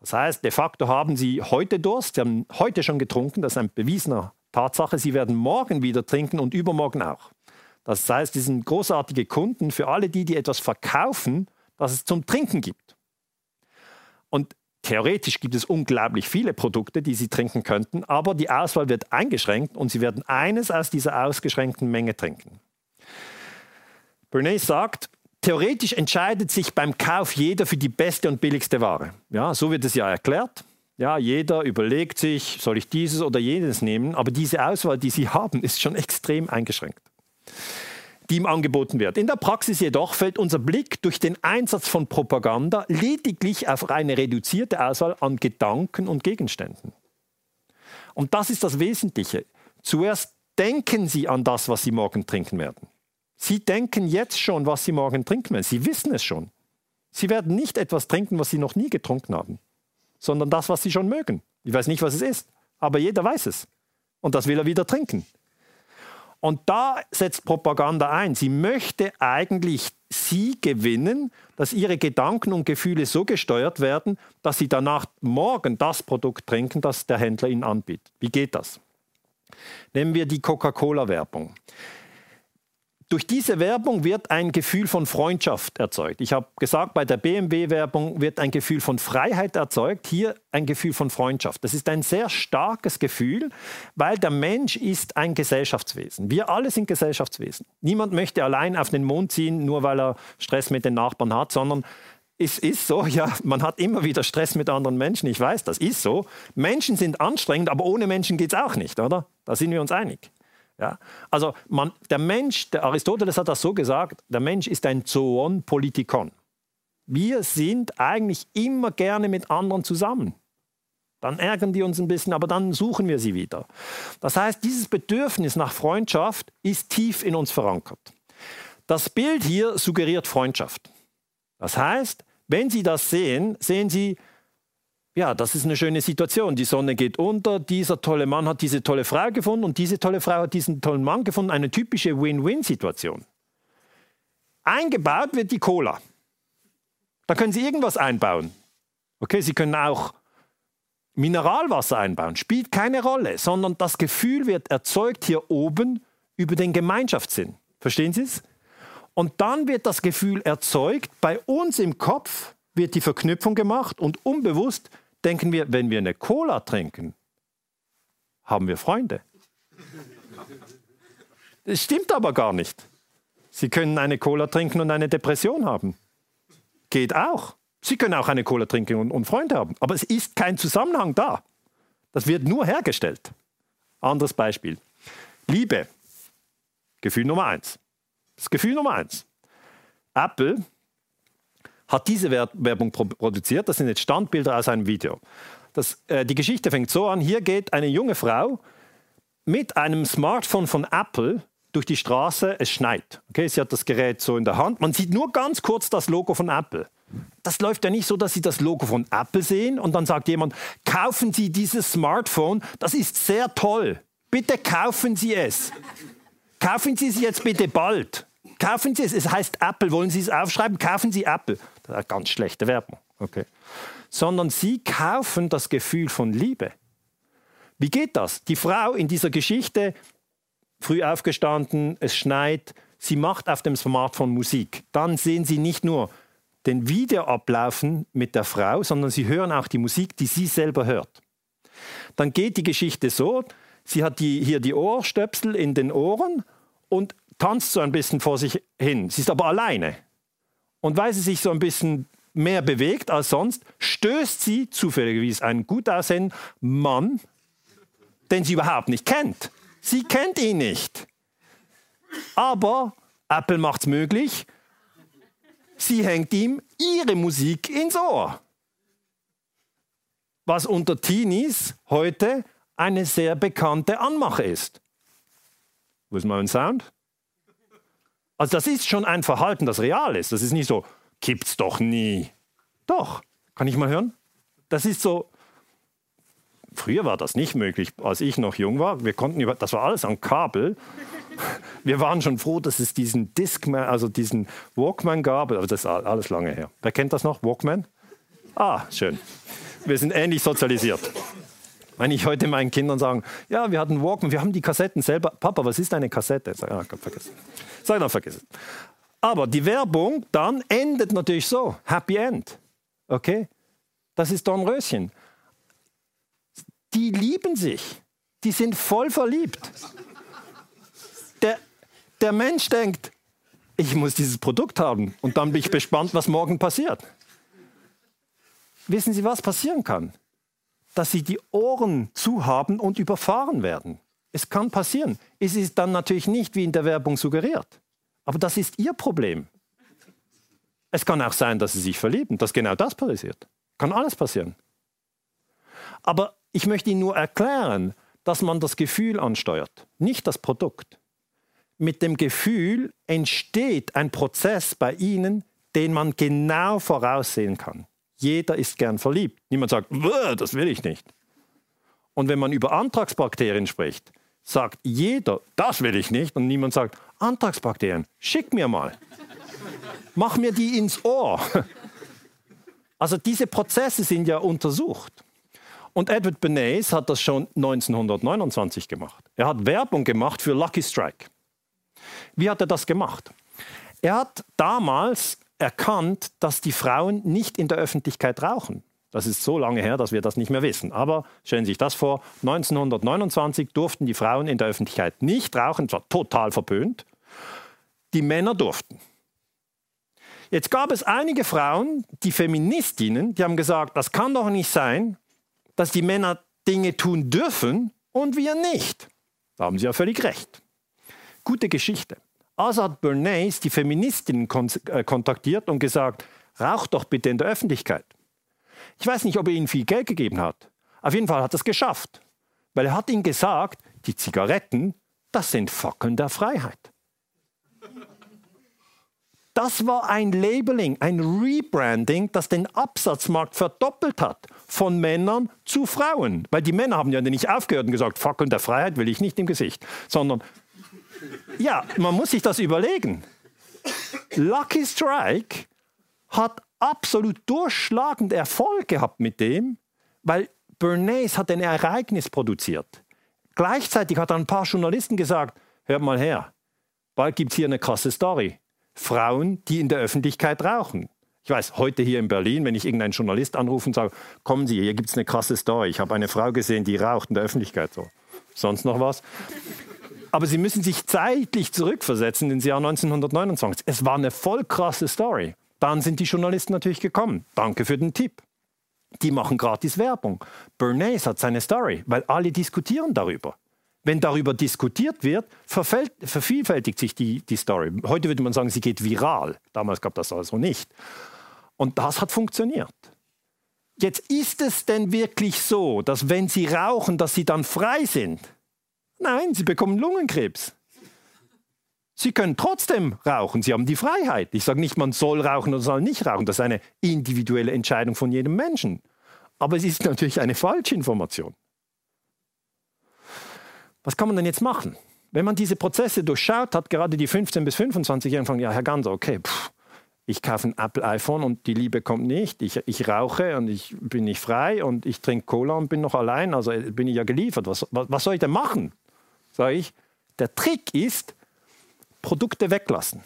Das heißt, de facto haben Sie heute Durst, Sie haben heute schon getrunken, das ist eine bewiesene Tatsache. Sie werden morgen wieder trinken und übermorgen auch. Das heißt, Sie sind großartige Kunden für alle die, die etwas verkaufen, das es zum Trinken gibt. Und theoretisch gibt es unglaublich viele Produkte, die Sie trinken könnten, aber die Auswahl wird eingeschränkt und Sie werden eines aus dieser ausgeschränkten Menge trinken. Bernays sagt, theoretisch entscheidet sich beim Kauf jeder für die beste und billigste Ware. Ja, so wird es ja erklärt. Ja, jeder überlegt sich, soll ich dieses oder jenes nehmen, aber diese Auswahl, die Sie haben, ist schon extrem eingeschränkt die ihm angeboten wird. In der Praxis jedoch fällt unser Blick durch den Einsatz von Propaganda lediglich auf eine reduzierte Auswahl an Gedanken und Gegenständen. Und das ist das Wesentliche. Zuerst denken Sie an das, was Sie morgen trinken werden. Sie denken jetzt schon, was Sie morgen trinken werden. Sie wissen es schon. Sie werden nicht etwas trinken, was Sie noch nie getrunken haben, sondern das, was Sie schon mögen. Ich weiß nicht, was es ist, aber jeder weiß es. Und das will er wieder trinken. Und da setzt Propaganda ein. Sie möchte eigentlich Sie gewinnen, dass Ihre Gedanken und Gefühle so gesteuert werden, dass Sie danach morgen das Produkt trinken, das der Händler Ihnen anbietet. Wie geht das? Nehmen wir die Coca-Cola-Werbung durch diese Werbung wird ein Gefühl von Freundschaft erzeugt. Ich habe gesagt, bei der BMW-Werbung wird ein Gefühl von Freiheit erzeugt, hier ein Gefühl von Freundschaft. Das ist ein sehr starkes Gefühl, weil der Mensch ist ein Gesellschaftswesen. Wir alle sind Gesellschaftswesen. Niemand möchte allein auf den Mond ziehen, nur weil er Stress mit den Nachbarn hat, sondern es ist so, ja, man hat immer wieder Stress mit anderen Menschen. Ich weiß, das ist so. Menschen sind anstrengend, aber ohne Menschen geht es auch nicht, oder? Da sind wir uns einig. Ja? Also man, der Mensch, der Aristoteles hat das so gesagt, der Mensch ist ein Zoon Politikon. Wir sind eigentlich immer gerne mit anderen zusammen. Dann ärgern die uns ein bisschen, aber dann suchen wir sie wieder. Das heißt, dieses Bedürfnis nach Freundschaft ist tief in uns verankert. Das Bild hier suggeriert Freundschaft. Das heißt, wenn Sie das sehen, sehen Sie ja, das ist eine schöne Situation. Die Sonne geht unter, dieser tolle Mann hat diese tolle Frau gefunden und diese tolle Frau hat diesen tollen Mann gefunden. Eine typische Win-Win-Situation. Eingebaut wird die Cola. Da können Sie irgendwas einbauen. Okay, Sie können auch Mineralwasser einbauen. Spielt keine Rolle, sondern das Gefühl wird erzeugt hier oben über den Gemeinschaftssinn. Verstehen Sie es? Und dann wird das Gefühl erzeugt, bei uns im Kopf wird die Verknüpfung gemacht und unbewusst denken wir, wenn wir eine Cola trinken, haben wir Freunde. Das stimmt aber gar nicht. Sie können eine Cola trinken und eine Depression haben. Geht auch. Sie können auch eine Cola trinken und, und Freunde haben. Aber es ist kein Zusammenhang da. Das wird nur hergestellt. Anderes Beispiel. Liebe. Gefühl Nummer eins. Das Gefühl Nummer eins. Apple hat diese Werbung produziert. Das sind jetzt Standbilder aus einem Video. Das, äh, die Geschichte fängt so an: Hier geht eine junge Frau mit einem Smartphone von Apple durch die Straße. Es schneit. Okay, sie hat das Gerät so in der Hand. Man sieht nur ganz kurz das Logo von Apple. Das läuft ja nicht so, dass Sie das Logo von Apple sehen und dann sagt jemand: Kaufen Sie dieses Smartphone. Das ist sehr toll. Bitte kaufen Sie es. Kaufen Sie es jetzt bitte bald. Kaufen Sie es. Es heißt Apple. Wollen Sie es aufschreiben? Kaufen Sie Apple. Das ist eine ganz schlechte Werbung. Okay. Sondern Sie kaufen das Gefühl von Liebe. Wie geht das? Die Frau in dieser Geschichte, früh aufgestanden, es schneit, sie macht auf dem Smartphone Musik. Dann sehen Sie nicht nur den Video ablaufen mit der Frau, sondern Sie hören auch die Musik, die sie selber hört. Dann geht die Geschichte so, sie hat die, hier die Ohrstöpsel in den Ohren und tanzt so ein bisschen vor sich hin. Sie ist aber alleine. Und weil sie sich so ein bisschen mehr bewegt als sonst, stößt sie zufälligerweise einen gut aussehenden Mann, den sie überhaupt nicht kennt. Sie kennt ihn nicht. Aber Apple macht es möglich. Sie hängt ihm ihre Musik ins Ohr. Was unter Teenies heute eine sehr bekannte Anmache ist. Wo ist mein Sound? Also das ist schon ein Verhalten, das real ist. Das ist nicht so, gibt's doch nie. Doch, kann ich mal hören? Das ist so, früher war das nicht möglich, als ich noch jung war. Wir konnten über, das war alles am Kabel. Wir waren schon froh, dass es diesen Discman, also diesen Walkman gab. Aber das ist alles lange her. Wer kennt das noch? Walkman? Ah, schön. Wir sind ähnlich sozialisiert. Wenn ich heute meinen Kindern sage, ja, wir hatten Walkman, wir haben die Kassetten selber. Papa, was ist eine Kassette? Sag, ah, vergessen. Sag dann vergessen. Aber die Werbung dann endet natürlich so, Happy End. Okay? Das ist Dornröschen. Die lieben sich. Die sind voll verliebt. Der, der Mensch denkt, ich muss dieses Produkt haben und dann bin ich gespannt, was morgen passiert. Wissen Sie, was passieren kann? Dass Sie die Ohren zu haben und überfahren werden. Es kann passieren. Es ist dann natürlich nicht wie in der Werbung suggeriert. Aber das ist Ihr Problem. Es kann auch sein, dass Sie sich verlieben, dass genau das passiert. Kann alles passieren. Aber ich möchte Ihnen nur erklären, dass man das Gefühl ansteuert, nicht das Produkt. Mit dem Gefühl entsteht ein Prozess bei Ihnen, den man genau voraussehen kann. Jeder ist gern verliebt. Niemand sagt, das will ich nicht. Und wenn man über Antragsbakterien spricht, sagt jeder, das will ich nicht. Und niemand sagt, Antragsbakterien, schick mir mal. Mach mir die ins Ohr. Also diese Prozesse sind ja untersucht. Und Edward Bernays hat das schon 1929 gemacht. Er hat Werbung gemacht für Lucky Strike. Wie hat er das gemacht? Er hat damals erkannt, dass die Frauen nicht in der Öffentlichkeit rauchen. Das ist so lange her, dass wir das nicht mehr wissen. Aber stellen Sie sich das vor, 1929 durften die Frauen in der Öffentlichkeit nicht rauchen, zwar total verpönt. Die Männer durften. Jetzt gab es einige Frauen, die Feministinnen, die haben gesagt, das kann doch nicht sein, dass die Männer Dinge tun dürfen und wir nicht. Da haben sie ja völlig recht. Gute Geschichte. Hat Bernays die Feministinnen äh, kontaktiert und gesagt, raucht doch bitte in der Öffentlichkeit. Ich weiß nicht, ob er ihnen viel Geld gegeben hat. Auf jeden Fall hat er es geschafft. Weil er hat ihnen gesagt, die Zigaretten, das sind Fackeln der Freiheit. Das war ein Labeling, ein Rebranding, das den Absatzmarkt verdoppelt hat. Von Männern zu Frauen. Weil die Männer haben ja nicht aufgehört und gesagt, Fackeln der Freiheit will ich nicht im Gesicht. Sondern, ja, man muss sich das überlegen. Lucky Strike hat absolut durchschlagend Erfolg gehabt mit dem, weil Bernays hat ein Ereignis produziert. Gleichzeitig hat ein paar Journalisten gesagt, hört mal her, bald gibt es hier eine krasse Story. Frauen, die in der Öffentlichkeit rauchen. Ich weiß, heute hier in Berlin, wenn ich irgendeinen Journalist anrufe und sage, kommen Sie, hier gibt es eine krasse Story. Ich habe eine Frau gesehen, die raucht in der Öffentlichkeit. So. Sonst noch was? Aber Sie müssen sich zeitlich zurückversetzen ins Jahr 1929. Es war eine voll krasse Story. Dann sind die Journalisten natürlich gekommen. Danke für den Tipp. Die machen gratis Werbung. Bernays hat seine Story, weil alle diskutieren darüber. Wenn darüber diskutiert wird, vervielfältigt sich die, die Story. Heute würde man sagen, sie geht viral. Damals gab das also nicht. Und das hat funktioniert. Jetzt ist es denn wirklich so, dass wenn sie rauchen, dass sie dann frei sind? Nein, sie bekommen Lungenkrebs. Sie können trotzdem rauchen, Sie haben die Freiheit. Ich sage nicht, man soll rauchen oder soll nicht rauchen. Das ist eine individuelle Entscheidung von jedem Menschen. Aber es ist natürlich eine Falschinformation. Was kann man denn jetzt machen? Wenn man diese Prozesse durchschaut hat, gerade die 15- bis 25-Jährigen sagen, ja, Herr Ganser, okay, pff, ich kaufe ein Apple-iPhone und die Liebe kommt nicht. Ich, ich, rauche und ich bin nicht frei und ich trinke Cola und bin noch allein. Also äh, bin ich ja geliefert. Was, was, was soll ich denn machen? Sage ich, der Trick ist, Produkte weglassen.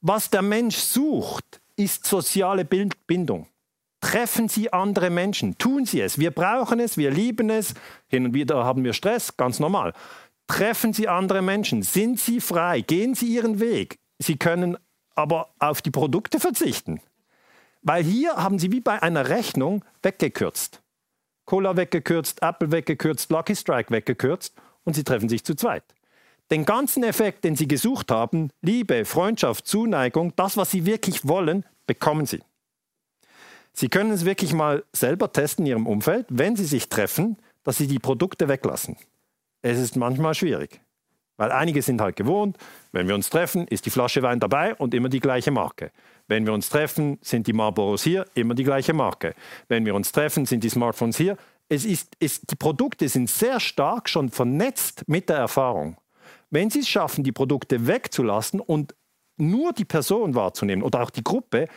Was der Mensch sucht, ist soziale Bindung. Treffen Sie andere Menschen, tun Sie es. Wir brauchen es, wir lieben es. Hin und wieder haben wir Stress, ganz normal. Treffen Sie andere Menschen, sind Sie frei, gehen Sie Ihren Weg. Sie können aber auf die Produkte verzichten. Weil hier haben Sie wie bei einer Rechnung weggekürzt. Cola weggekürzt, Apple weggekürzt, Lucky Strike weggekürzt und Sie treffen sich zu zweit. Den ganzen Effekt, den Sie gesucht haben, Liebe, Freundschaft, Zuneigung, das, was Sie wirklich wollen, bekommen Sie. Sie können es wirklich mal selber testen in Ihrem Umfeld, wenn Sie sich treffen, dass Sie die Produkte weglassen. Es ist manchmal schwierig, weil einige sind halt gewohnt, wenn wir uns treffen, ist die Flasche Wein dabei und immer die gleiche Marke. Wenn wir uns treffen, sind die Marlboros hier, immer die gleiche Marke. Wenn wir uns treffen, sind die Smartphones hier. Es ist, es, die Produkte sind sehr stark schon vernetzt mit der Erfahrung. Wenn Sie es schaffen, die Produkte wegzulassen und nur die Person wahrzunehmen oder auch die Gruppe,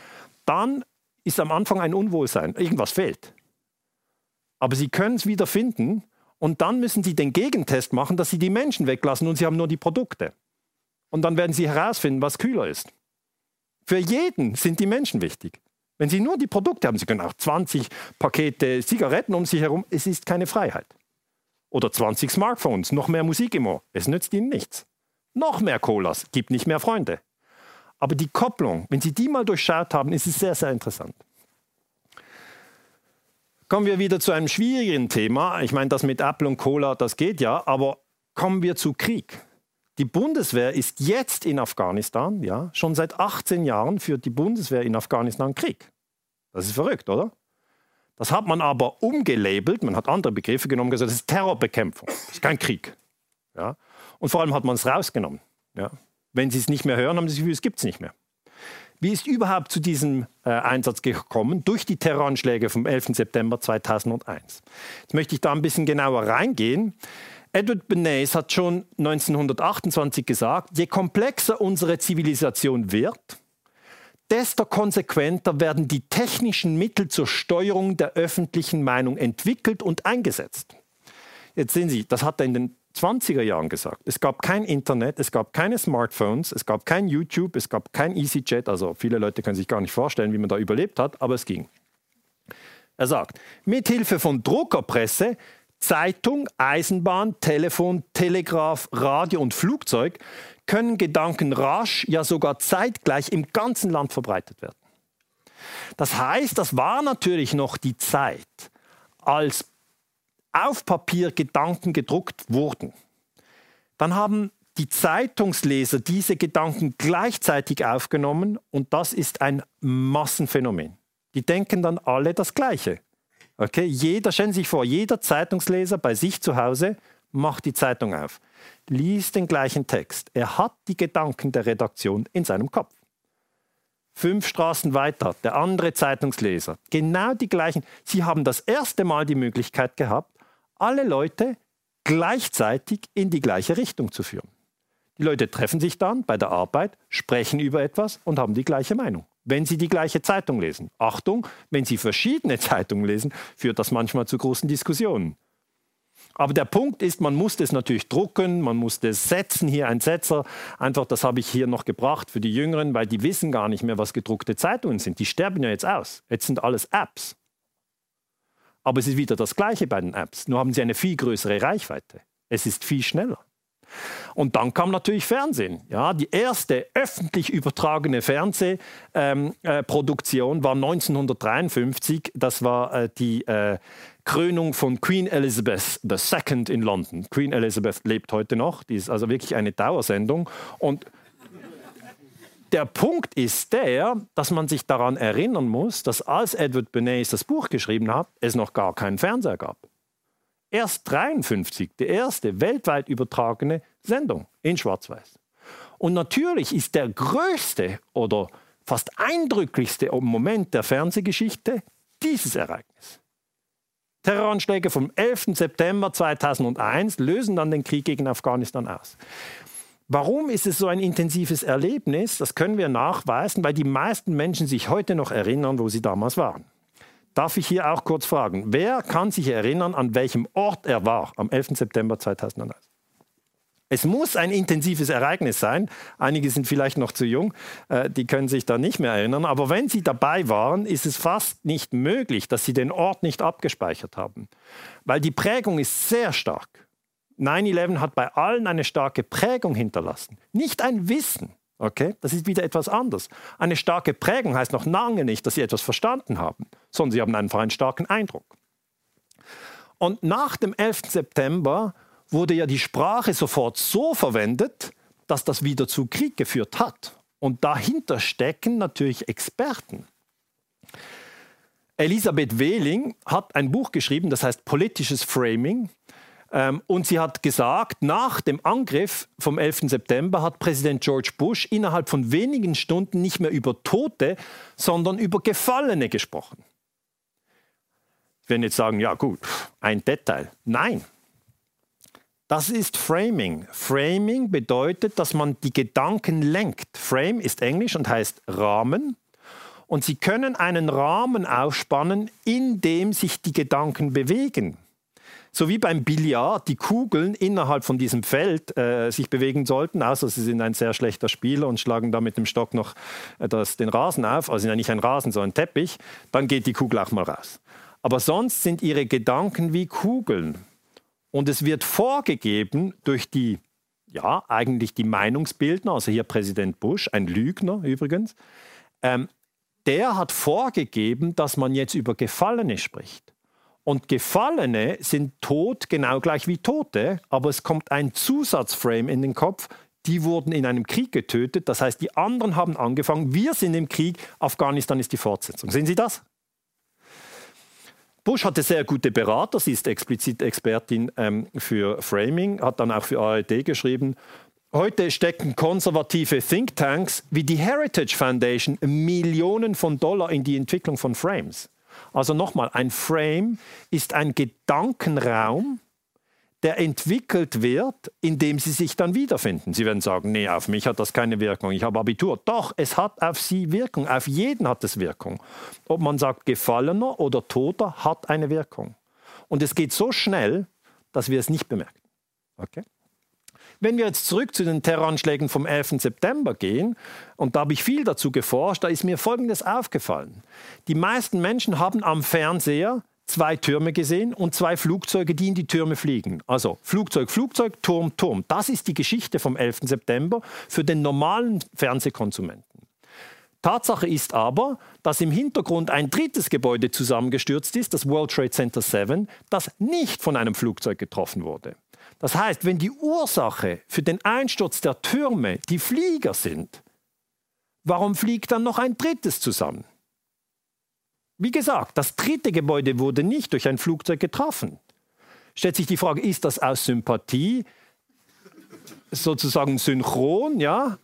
dann ist am Anfang ein Unwohlsein. Irgendwas fehlt. Aber Sie können es wieder finden und dann müssen Sie den Gegentest machen, dass Sie die Menschen weglassen und Sie haben nur die Produkte. Und dann werden Sie herausfinden, was kühler ist. Für jeden sind die Menschen wichtig. Wenn Sie nur die Produkte haben, Sie können auch 20 Pakete Zigaretten um sich herum, es ist keine Freiheit. Oder 20 Smartphones, noch mehr Musik im Ohr, es nützt Ihnen nichts. Noch mehr Colas, gibt nicht mehr Freunde. Aber die Kopplung, wenn Sie die mal durchschaut haben, ist es sehr, sehr interessant. Kommen wir wieder zu einem schwierigen Thema. Ich meine, das mit Apple und Cola, das geht ja, aber kommen wir zu Krieg. Die Bundeswehr ist jetzt in Afghanistan, ja, schon seit 18 Jahren führt die Bundeswehr in Afghanistan Krieg. Das ist verrückt, oder? Das hat man aber umgelabelt, man hat andere Begriffe genommen, gesagt, das ist Terrorbekämpfung, das ist kein Krieg. Ja? Und vor allem hat man es rausgenommen. Ja? Wenn Sie es nicht mehr hören, haben Sie das Gefühl, es gibt es nicht mehr. Wie ist überhaupt zu diesem äh, Einsatz gekommen? Durch die Terroranschläge vom 11. September 2001. Jetzt möchte ich da ein bisschen genauer reingehen. Edward Bernays hat schon 1928 gesagt, je komplexer unsere Zivilisation wird, desto konsequenter werden die technischen Mittel zur Steuerung der öffentlichen Meinung entwickelt und eingesetzt. Jetzt sehen Sie, das hat er in den 20er Jahren gesagt. Es gab kein Internet, es gab keine Smartphones, es gab kein YouTube, es gab kein EasyJet. Also viele Leute können sich gar nicht vorstellen, wie man da überlebt hat, aber es ging. Er sagt, mithilfe von Druckerpresse, Zeitung, Eisenbahn, Telefon, Telegraph, Radio und Flugzeug können Gedanken rasch, ja sogar zeitgleich im ganzen Land verbreitet werden. Das heißt, das war natürlich noch die Zeit, als auf Papier Gedanken gedruckt wurden, dann haben die Zeitungsleser diese Gedanken gleichzeitig aufgenommen und das ist ein Massenphänomen. Die denken dann alle das Gleiche. Okay? Jeder, stellen Sie sich vor, jeder Zeitungsleser bei sich zu Hause macht die Zeitung auf, liest den gleichen Text. Er hat die Gedanken der Redaktion in seinem Kopf. Fünf Straßen weiter, der andere Zeitungsleser, genau die gleichen. Sie haben das erste Mal die Möglichkeit gehabt, alle Leute gleichzeitig in die gleiche Richtung zu führen. Die Leute treffen sich dann bei der Arbeit, sprechen über etwas und haben die gleiche Meinung. Wenn sie die gleiche Zeitung lesen. Achtung, wenn sie verschiedene Zeitungen lesen, führt das manchmal zu großen Diskussionen. Aber der Punkt ist, man muss das natürlich drucken, man muss das setzen, hier ein Setzer. Einfach, das habe ich hier noch gebracht für die Jüngeren, weil die wissen gar nicht mehr, was gedruckte Zeitungen sind. Die sterben ja jetzt aus. Jetzt sind alles Apps. Aber es ist wieder das Gleiche bei den Apps. Nur haben sie eine viel größere Reichweite. Es ist viel schneller. Und dann kam natürlich Fernsehen. Ja, die erste öffentlich übertragene Fernsehproduktion ähm, äh, war 1953. Das war äh, die äh, Krönung von Queen Elizabeth II in London. Queen Elizabeth lebt heute noch. Die ist also wirklich eine Dauersendung. Und der Punkt ist der, dass man sich daran erinnern muss, dass als Edward Bernays das Buch geschrieben hat, es noch gar keinen Fernseher gab. Erst 1953, die erste weltweit übertragene Sendung in Schwarz-Weiß. Und natürlich ist der größte oder fast eindrücklichste Moment der Fernsehgeschichte dieses Ereignis. Terroranschläge vom 11. September 2001 lösen dann den Krieg gegen Afghanistan aus. Warum ist es so ein intensives Erlebnis? Das können wir nachweisen, weil die meisten Menschen sich heute noch erinnern, wo sie damals waren. Darf ich hier auch kurz fragen, wer kann sich erinnern, an welchem Ort er war am 11. September 2001? Es muss ein intensives Ereignis sein. Einige sind vielleicht noch zu jung, äh, die können sich da nicht mehr erinnern. Aber wenn sie dabei waren, ist es fast nicht möglich, dass sie den Ort nicht abgespeichert haben. Weil die Prägung ist sehr stark. 9-11 hat bei allen eine starke Prägung hinterlassen. Nicht ein Wissen. Okay? Das ist wieder etwas anderes. Eine starke Prägung heißt noch lange nicht, dass Sie etwas verstanden haben, sondern Sie haben einfach einen starken Eindruck. Und nach dem 11. September wurde ja die Sprache sofort so verwendet, dass das wieder zu Krieg geführt hat. Und dahinter stecken natürlich Experten. Elisabeth Wehling hat ein Buch geschrieben, das heißt Politisches Framing. Ähm, und sie hat gesagt, nach dem Angriff vom 11. September hat Präsident George Bush innerhalb von wenigen Stunden nicht mehr über Tote, sondern über Gefallene gesprochen. Wenn jetzt sagen, ja gut, ein Detail. Nein. Das ist Framing. Framing bedeutet, dass man die Gedanken lenkt. Frame ist Englisch und heißt Rahmen. Und Sie können einen Rahmen aufspannen, in dem sich die Gedanken bewegen. So wie beim Billard die Kugeln innerhalb von diesem Feld äh, sich bewegen sollten, außer sie sind ein sehr schlechter Spieler und schlagen da mit dem Stock noch äh, das, den Rasen auf, also ja nicht ein Rasen, sondern ein Teppich, dann geht die Kugel auch mal raus. Aber sonst sind ihre Gedanken wie Kugeln. Und es wird vorgegeben durch die, ja, eigentlich die Meinungsbildner, also hier Präsident Bush, ein Lügner übrigens, ähm, der hat vorgegeben, dass man jetzt über Gefallene spricht. Und Gefallene sind tot, genau gleich wie Tote, aber es kommt ein Zusatzframe in den Kopf, die wurden in einem Krieg getötet. Das heißt, die anderen haben angefangen, wir sind im Krieg, Afghanistan ist die Fortsetzung. Sehen Sie das? Bush hatte sehr gute Berater, sie ist explizit Expertin ähm, für Framing, hat dann auch für ARD geschrieben. Heute stecken konservative Thinktanks wie die Heritage Foundation Millionen von Dollar in die Entwicklung von Frames. Also nochmal, ein Frame ist ein Gedankenraum, der entwickelt wird, indem Sie sich dann wiederfinden. Sie werden sagen, nee, auf mich hat das keine Wirkung, ich habe Abitur. Doch, es hat auf Sie Wirkung, auf jeden hat es Wirkung. Ob man sagt, Gefallener oder Toter hat eine Wirkung. Und es geht so schnell, dass wir es nicht bemerken. Okay? Wenn wir jetzt zurück zu den Terroranschlägen vom 11. September gehen, und da habe ich viel dazu geforscht, da ist mir Folgendes aufgefallen. Die meisten Menschen haben am Fernseher zwei Türme gesehen und zwei Flugzeuge, die in die Türme fliegen. Also Flugzeug, Flugzeug, Turm, Turm. Das ist die Geschichte vom 11. September für den normalen Fernsehkonsumenten. Tatsache ist aber, dass im Hintergrund ein drittes Gebäude zusammengestürzt ist, das World Trade Center 7, das nicht von einem Flugzeug getroffen wurde. Das heißt, wenn die Ursache für den Einsturz der Türme die Flieger sind, warum fliegt dann noch ein drittes zusammen? Wie gesagt, das dritte Gebäude wurde nicht durch ein Flugzeug getroffen. Stellt sich die Frage, ist das aus Sympathie sozusagen synchron, ja?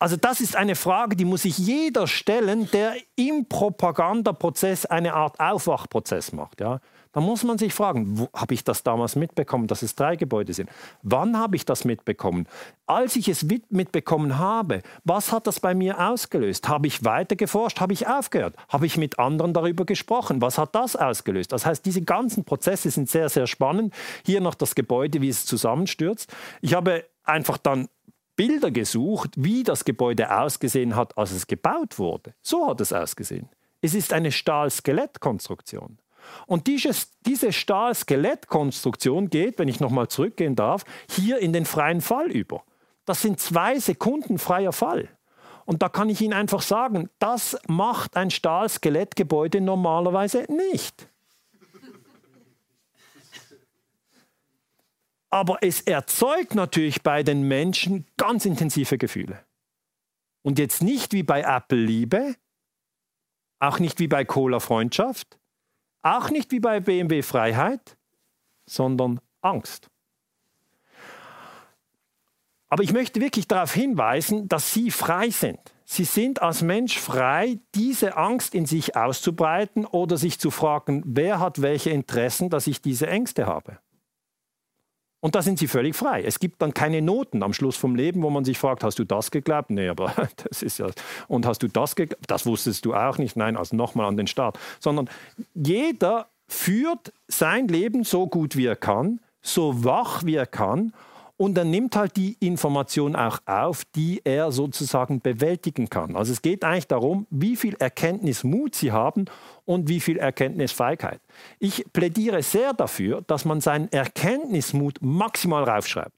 Also das ist eine Frage, die muss sich jeder stellen, der im Propagandaprozess eine Art Aufwachprozess macht, ja? Da muss man sich fragen, habe ich das damals mitbekommen, dass es drei Gebäude sind? Wann habe ich das mitbekommen? Als ich es mitbekommen habe, was hat das bei mir ausgelöst? Habe ich weiter geforscht? Habe ich aufgehört? Habe ich mit anderen darüber gesprochen? Was hat das ausgelöst? Das heißt, diese ganzen Prozesse sind sehr, sehr spannend. Hier noch das Gebäude, wie es zusammenstürzt. Ich habe einfach dann Bilder gesucht, wie das Gebäude ausgesehen hat, als es gebaut wurde. So hat es ausgesehen. Es ist eine Stahl-Skelett-Konstruktion. Und dieses, diese Stahl-Skelett-Konstruktion geht, wenn ich nochmal zurückgehen darf, hier in den freien Fall über. Das sind zwei Sekunden freier Fall. Und da kann ich Ihnen einfach sagen, das macht ein Stahl-Skelettgebäude normalerweise nicht. Aber es erzeugt natürlich bei den Menschen ganz intensive Gefühle. Und jetzt nicht wie bei Apple Liebe, auch nicht wie bei Cola Freundschaft, auch nicht wie bei BMW Freiheit, sondern Angst. Aber ich möchte wirklich darauf hinweisen, dass Sie frei sind. Sie sind als Mensch frei, diese Angst in sich auszubreiten oder sich zu fragen, wer hat welche Interessen, dass ich diese Ängste habe. Und da sind sie völlig frei. Es gibt dann keine Noten am Schluss vom Leben, wo man sich fragt, hast du das geglaubt? Nee, aber das ist ja. Und hast du das geglaubt? Das wusstest du auch nicht. Nein, also nochmal an den Start. Sondern jeder führt sein Leben so gut wie er kann, so wach wie er kann und er nimmt halt die Information auch auf, die er sozusagen bewältigen kann. Also es geht eigentlich darum, wie viel Erkenntnismut sie haben und wie viel Erkenntnisfeigheit. Ich plädiere sehr dafür, dass man seinen Erkenntnismut maximal raufschreibt.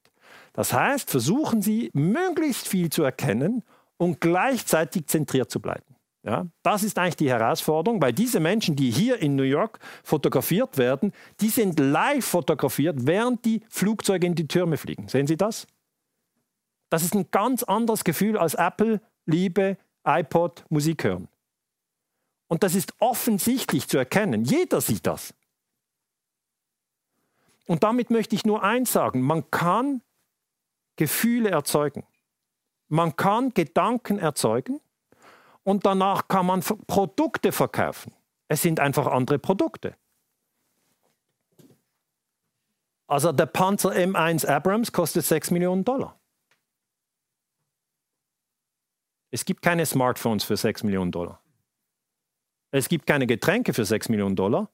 Das heißt, versuchen Sie, möglichst viel zu erkennen und gleichzeitig zentriert zu bleiben. Ja, das ist eigentlich die Herausforderung, weil diese Menschen, die hier in New York fotografiert werden, die sind live fotografiert, während die Flugzeuge in die Türme fliegen. Sehen Sie das? Das ist ein ganz anderes Gefühl als Apple, Liebe, iPod, Musik hören. Und das ist offensichtlich zu erkennen. Jeder sieht das. Und damit möchte ich nur eins sagen, man kann Gefühle erzeugen. Man kann Gedanken erzeugen und danach kann man Produkte verkaufen. Es sind einfach andere Produkte. Also der Panzer M1 Abrams kostet 6 Millionen Dollar. Es gibt keine Smartphones für 6 Millionen Dollar. Es gibt keine Getränke für 6 Millionen Dollar.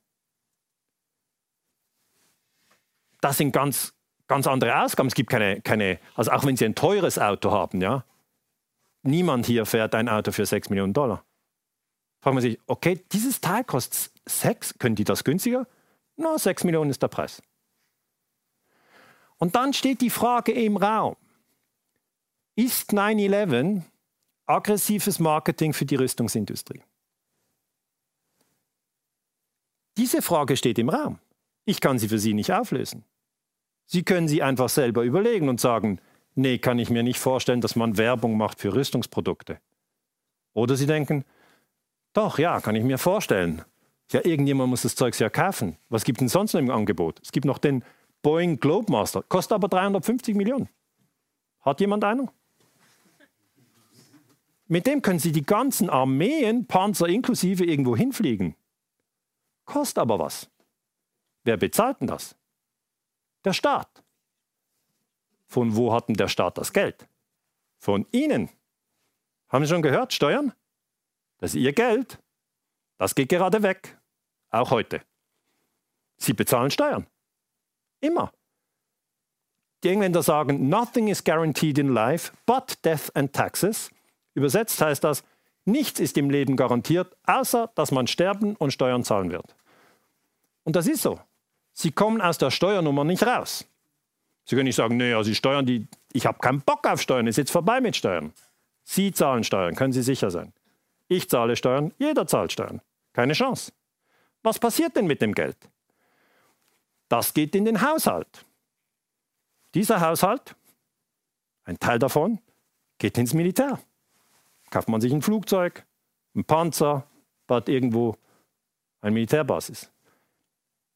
das sind ganz, ganz andere Ausgaben. Es gibt keine, keine, also auch wenn Sie ein teures Auto haben, ja, niemand hier fährt ein Auto für 6 Millionen Dollar. Fragt man sich, okay, dieses Teil kostet 6, können die das günstiger? Na, 6 Millionen ist der Preis. Und dann steht die Frage im Raum, ist 9-11 aggressives Marketing für die Rüstungsindustrie? Diese Frage steht im Raum. Ich kann sie für Sie nicht auflösen. Sie können sie einfach selber überlegen und sagen, nee, kann ich mir nicht vorstellen, dass man Werbung macht für Rüstungsprodukte. Oder Sie denken, doch, ja, kann ich mir vorstellen. Ja, irgendjemand muss das Zeug ja kaufen. Was gibt es denn sonst noch im Angebot? Es gibt noch den Boeing Globemaster, kostet aber 350 Millionen. Hat jemand einen? Mit dem können Sie die ganzen Armeen, Panzer inklusive, irgendwo hinfliegen. Kostet aber was. Wer bezahlt denn das? Der Staat. Von wo hat denn der Staat das Geld? Von Ihnen. Haben Sie schon gehört? Steuern? Das ist Ihr Geld. Das geht gerade weg. Auch heute. Sie bezahlen Steuern. Immer. Die Engländer sagen, nothing is guaranteed in life but death and taxes. Übersetzt heißt das, nichts ist im Leben garantiert, außer dass man sterben und Steuern zahlen wird. Und das ist so. Sie kommen aus der Steuernummer nicht raus. Sie können nicht sagen, nee, also die Steuern, die, ich habe keinen Bock auf Steuern, ist jetzt vorbei mit Steuern. Sie zahlen Steuern, können Sie sicher sein. Ich zahle Steuern, jeder zahlt Steuern. Keine Chance. Was passiert denn mit dem Geld? Das geht in den Haushalt. Dieser Haushalt, ein Teil davon, geht ins Militär. Kauft man sich ein Flugzeug, ein Panzer, baut irgendwo eine Militärbasis.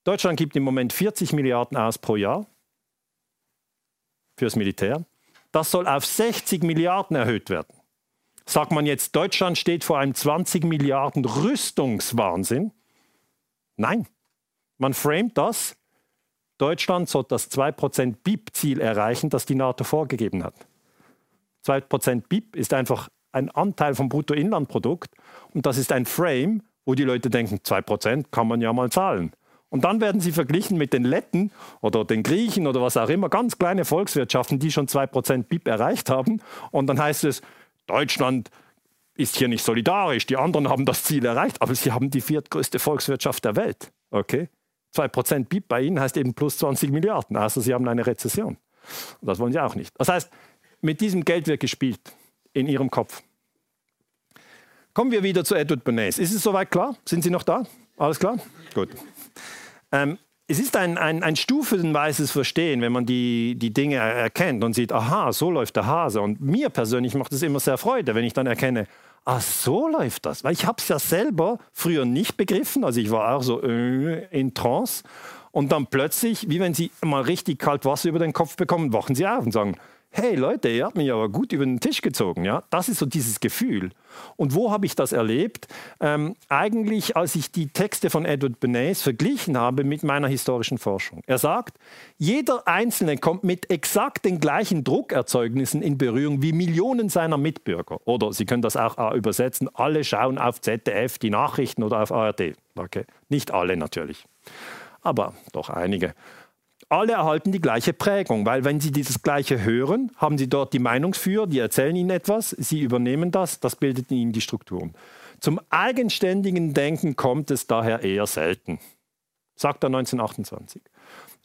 Deutschland gibt im Moment 40 Milliarden aus pro Jahr fürs Militär. Das soll auf 60 Milliarden erhöht werden. Sagt man jetzt, Deutschland steht vor einem 20 Milliarden Rüstungswahnsinn? Nein. Man framet das. Deutschland soll das 2% BIP-Ziel erreichen, das die NATO vorgegeben hat. 2% BIP ist einfach ein Anteil vom Bruttoinlandprodukt und das ist ein Frame, wo die Leute denken, 2% kann man ja mal zahlen. Und dann werden sie verglichen mit den Letten oder den Griechen oder was auch immer, ganz kleine Volkswirtschaften, die schon 2% BIP erreicht haben. Und dann heißt es, Deutschland ist hier nicht solidarisch, die anderen haben das Ziel erreicht, aber sie haben die viertgrößte Volkswirtschaft der Welt. Okay? 2% BIP bei ihnen heißt eben plus 20 Milliarden, also sie haben eine Rezession. Und das wollen sie auch nicht. Das heißt, mit diesem Geld wird gespielt in ihrem Kopf. Kommen wir wieder zu Edward Bernays. Ist es soweit klar? Sind Sie noch da? Alles klar? Gut. Ähm, es ist ein, ein, ein stufenweises Verstehen, wenn man die, die Dinge erkennt und sieht, aha, so läuft der Hase. Und mir persönlich macht es immer sehr Freude, wenn ich dann erkenne, ach, so läuft das. Weil ich habe es ja selber früher nicht begriffen. Also ich war auch so äh, in Trance. Und dann plötzlich, wie wenn Sie mal richtig kalt Wasser über den Kopf bekommen, wachen Sie auf und sagen, hey Leute, ihr habt mich aber gut über den Tisch gezogen. Ja? Das ist so dieses Gefühl. Und wo habe ich das erlebt? Ähm, eigentlich, als ich die Texte von Edward Bernays verglichen habe mit meiner historischen Forschung. Er sagt, jeder Einzelne kommt mit exakt den gleichen Druckerzeugnissen in Berührung wie Millionen seiner Mitbürger. Oder Sie können das auch äh, übersetzen, alle schauen auf ZDF die Nachrichten oder auf ARD. Okay. Nicht alle natürlich, aber doch einige alle erhalten die gleiche Prägung, weil wenn sie dieses Gleiche hören, haben sie dort die Meinungsführer, die erzählen ihnen etwas, sie übernehmen das, das bildet ihnen die Strukturen. Zum eigenständigen Denken kommt es daher eher selten, sagt er 1928.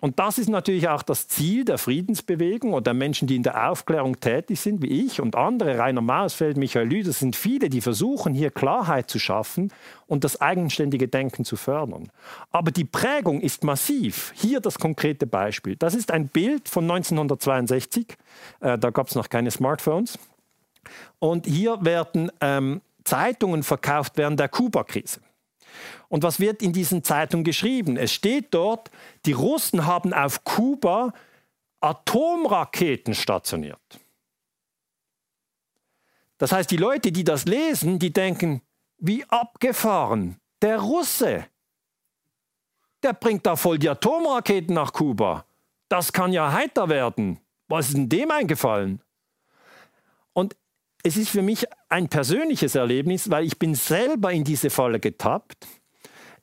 Und das ist natürlich auch das Ziel der Friedensbewegung oder der Menschen, die in der Aufklärung tätig sind, wie ich und andere, Rainer Mausfeld, Michael Lüder, sind viele, die versuchen, hier Klarheit zu schaffen und das eigenständige Denken zu fördern. Aber die Prägung ist massiv. Hier das konkrete Beispiel. Das ist ein Bild von 1962. Äh, da gab es noch keine Smartphones. Und hier werden ähm, Zeitungen verkauft während der Kuba-Krise. Und was wird in diesen Zeitungen geschrieben? Es steht dort, die Russen haben auf Kuba Atomraketen stationiert. Das heißt, die Leute, die das lesen, die denken, wie abgefahren, der Russe, der bringt da voll die Atomraketen nach Kuba. Das kann ja heiter werden. Was ist denn dem eingefallen? Und es ist für mich ein persönliches Erlebnis, weil ich bin selber in diese Falle getappt.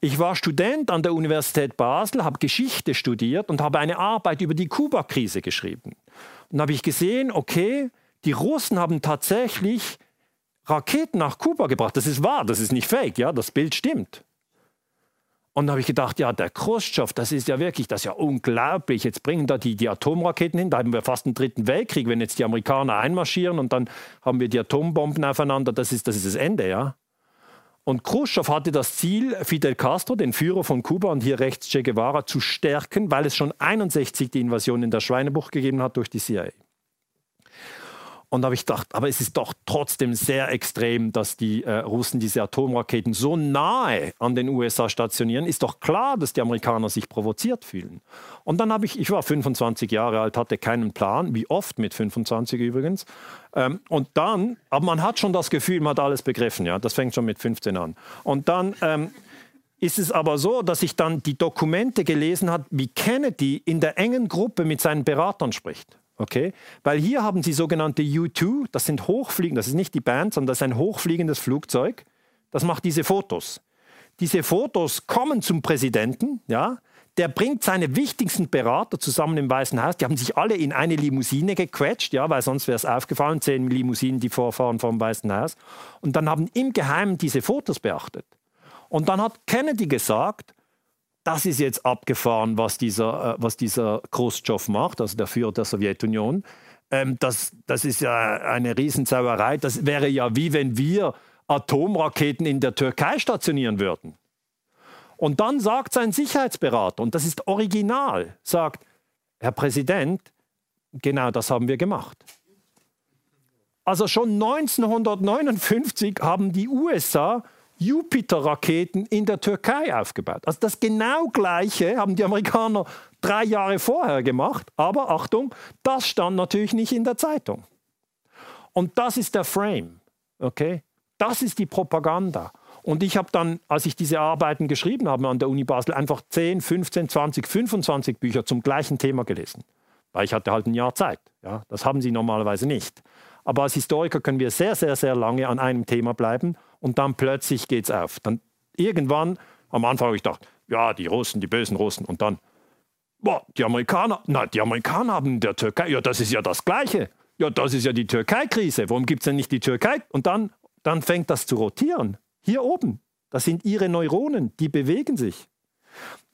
Ich war Student an der Universität Basel, habe Geschichte studiert und habe eine Arbeit über die Kuba-Krise geschrieben. Und habe ich gesehen, okay, die Russen haben tatsächlich Raketen nach Kuba gebracht. Das ist wahr, das ist nicht fake, ja, das Bild stimmt. Und da habe ich gedacht, ja, der Khrushchev, das ist ja wirklich, das ist ja unglaublich. Jetzt bringen da die, die Atomraketen hin, da haben wir fast einen dritten Weltkrieg, wenn jetzt die Amerikaner einmarschieren und dann haben wir die Atombomben aufeinander, das ist das, ist das Ende, ja. Und Khrushchev hatte das Ziel, Fidel Castro, den Führer von Kuba und hier rechts Che Guevara, zu stärken, weil es schon 61 die Invasion in der Schweinebucht gegeben hat durch die CIA. Und da habe ich gedacht, aber es ist doch trotzdem sehr extrem, dass die äh, Russen diese Atomraketen so nahe an den USA stationieren. Ist doch klar, dass die Amerikaner sich provoziert fühlen. Und dann habe ich, ich war 25 Jahre alt, hatte keinen Plan, wie oft mit 25 übrigens. Ähm, und dann, aber man hat schon das Gefühl, man hat alles begriffen, ja, das fängt schon mit 15 an. Und dann ähm, ist es aber so, dass ich dann die Dokumente gelesen habe, wie Kennedy in der engen Gruppe mit seinen Beratern spricht. Okay? Weil hier haben sie sogenannte U2, das sind Hochfliegen, das ist nicht die Band, sondern das ist ein hochfliegendes Flugzeug. Das macht diese Fotos. Diese Fotos kommen zum Präsidenten, ja, der bringt seine wichtigsten Berater zusammen im Weißen Haus. Die haben sich alle in eine Limousine gequetscht, ja, weil sonst wäre es aufgefallen, zehn Limousinen, die vorfahren vom Weißen Haus. Und dann haben im Geheimen diese Fotos beachtet. Und dann hat Kennedy gesagt, das ist jetzt abgefahren, was dieser, äh, was dieser Khrushchev macht, also der Führer der Sowjetunion. Ähm, das, das ist ja eine Riesensauerei. Das wäre ja wie wenn wir Atomraketen in der Türkei stationieren würden. Und dann sagt sein Sicherheitsberater, und das ist original, sagt, Herr Präsident, genau das haben wir gemacht. Also schon 1959 haben die USA Jupiter-Raketen in der Türkei aufgebaut. Also das genau Gleiche haben die Amerikaner drei Jahre vorher gemacht. Aber Achtung, das stand natürlich nicht in der Zeitung. Und das ist der Frame. Okay? Das ist die Propaganda. Und ich habe dann, als ich diese Arbeiten geschrieben habe an der Uni Basel, einfach 10, 15, 20, 25 Bücher zum gleichen Thema gelesen. Weil ich hatte halt ein Jahr Zeit. Ja? Das haben sie normalerweise nicht. Aber als Historiker können wir sehr, sehr, sehr lange an einem Thema bleiben und dann plötzlich geht es auf. Dann irgendwann, am Anfang habe ich gedacht, ja, die Russen, die bösen Russen. Und dann, boah, die Amerikaner, na, die Amerikaner haben in der Türkei, ja, das ist ja das Gleiche. Ja, das ist ja die Türkei-Krise. Warum gibt es denn nicht die Türkei? Und dann, dann fängt das zu rotieren. Hier oben. Das sind ihre Neuronen, die bewegen sich.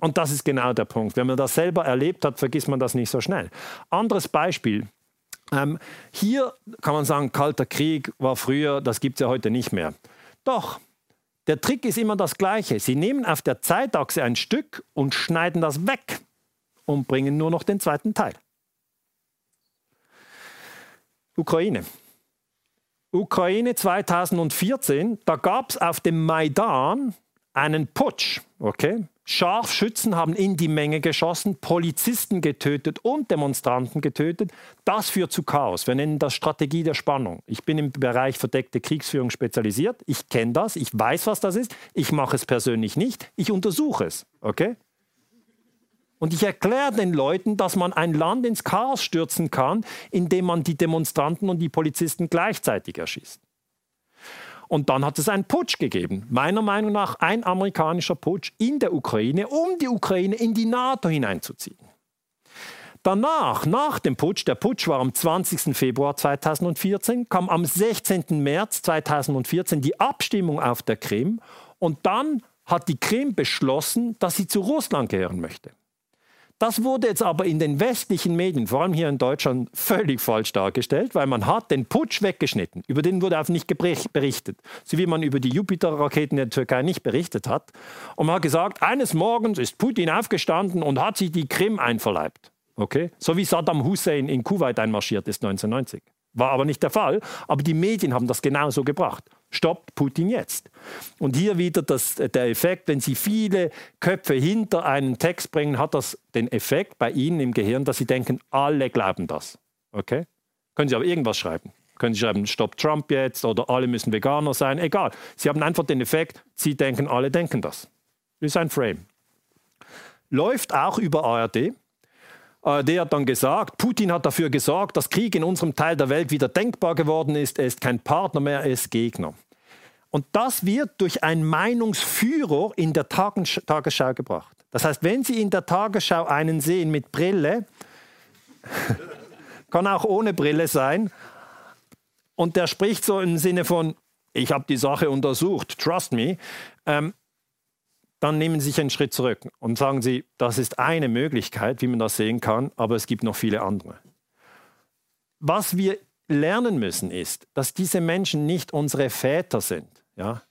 Und das ist genau der Punkt. Wenn man das selber erlebt hat, vergisst man das nicht so schnell. Anderes Beispiel. Ähm, hier kann man sagen, Kalter Krieg war früher, das gibt es ja heute nicht mehr. Doch, der Trick ist immer das gleiche. Sie nehmen auf der Zeitachse ein Stück und schneiden das weg und bringen nur noch den zweiten Teil. Ukraine. Ukraine 2014, da gab es auf dem Maidan einen Putsch. Okay? Scharfschützen haben in die Menge geschossen, Polizisten getötet und Demonstranten getötet. Das führt zu Chaos. Wir nennen das Strategie der Spannung. Ich bin im Bereich verdeckte Kriegsführung spezialisiert. Ich kenne das, ich weiß, was das ist. Ich mache es persönlich nicht. Ich untersuche es. Okay? Und ich erkläre den Leuten, dass man ein Land ins Chaos stürzen kann, indem man die Demonstranten und die Polizisten gleichzeitig erschießt. Und dann hat es einen Putsch gegeben. Meiner Meinung nach ein amerikanischer Putsch in der Ukraine, um die Ukraine in die NATO hineinzuziehen. Danach, nach dem Putsch, der Putsch war am 20. Februar 2014, kam am 16. März 2014 die Abstimmung auf der Krim und dann hat die Krim beschlossen, dass sie zu Russland gehören möchte. Das wurde jetzt aber in den westlichen Medien, vor allem hier in Deutschland, völlig falsch dargestellt, weil man hat den Putsch weggeschnitten. Über den wurde einfach nicht berichtet. So wie man über die Jupiter-Raketen der Türkei nicht berichtet hat. Und man hat gesagt, eines Morgens ist Putin aufgestanden und hat sich die Krim einverleibt. Okay? So wie Saddam Hussein in Kuwait einmarschiert ist 1990. War aber nicht der Fall. Aber die Medien haben das genauso gebracht. Stoppt Putin jetzt. Und hier wieder das, der Effekt, wenn Sie viele Köpfe hinter einen Text bringen, hat das den Effekt bei Ihnen im Gehirn, dass Sie denken, alle glauben das. Okay? Können Sie aber irgendwas schreiben. Können Sie schreiben, Stopp Trump jetzt oder alle müssen Veganer sein, egal. Sie haben einfach den Effekt, Sie denken, alle denken das. Das ist ein Frame. Läuft auch über ARD. ARD hat dann gesagt, Putin hat dafür gesorgt, dass Krieg in unserem Teil der Welt wieder denkbar geworden ist. Er ist kein Partner mehr, er ist Gegner. Und das wird durch einen Meinungsführer in der Tagesschau gebracht. Das heißt, wenn Sie in der Tagesschau einen sehen mit Brille, kann auch ohne Brille sein, und der spricht so im Sinne von, ich habe die Sache untersucht, trust me, ähm, dann nehmen Sie sich einen Schritt zurück und sagen Sie, das ist eine Möglichkeit, wie man das sehen kann, aber es gibt noch viele andere. Was wir lernen müssen, ist, dass diese Menschen nicht unsere Väter sind. Ja?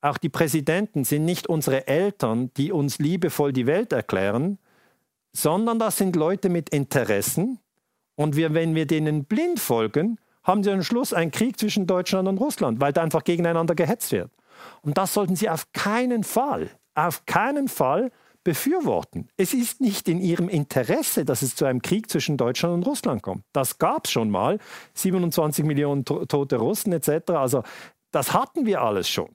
Auch die Präsidenten sind nicht unsere Eltern, die uns liebevoll die Welt erklären, sondern das sind Leute mit Interessen. Und wir, wenn wir denen blind folgen, haben sie am Schluss einen Krieg zwischen Deutschland und Russland, weil da einfach gegeneinander gehetzt wird. Und das sollten sie auf keinen Fall, auf keinen Fall befürworten. Es ist nicht in ihrem Interesse, dass es zu einem Krieg zwischen Deutschland und Russland kommt. Das gab es schon mal, 27 Millionen tote Russen etc. Also das hatten wir alles schon.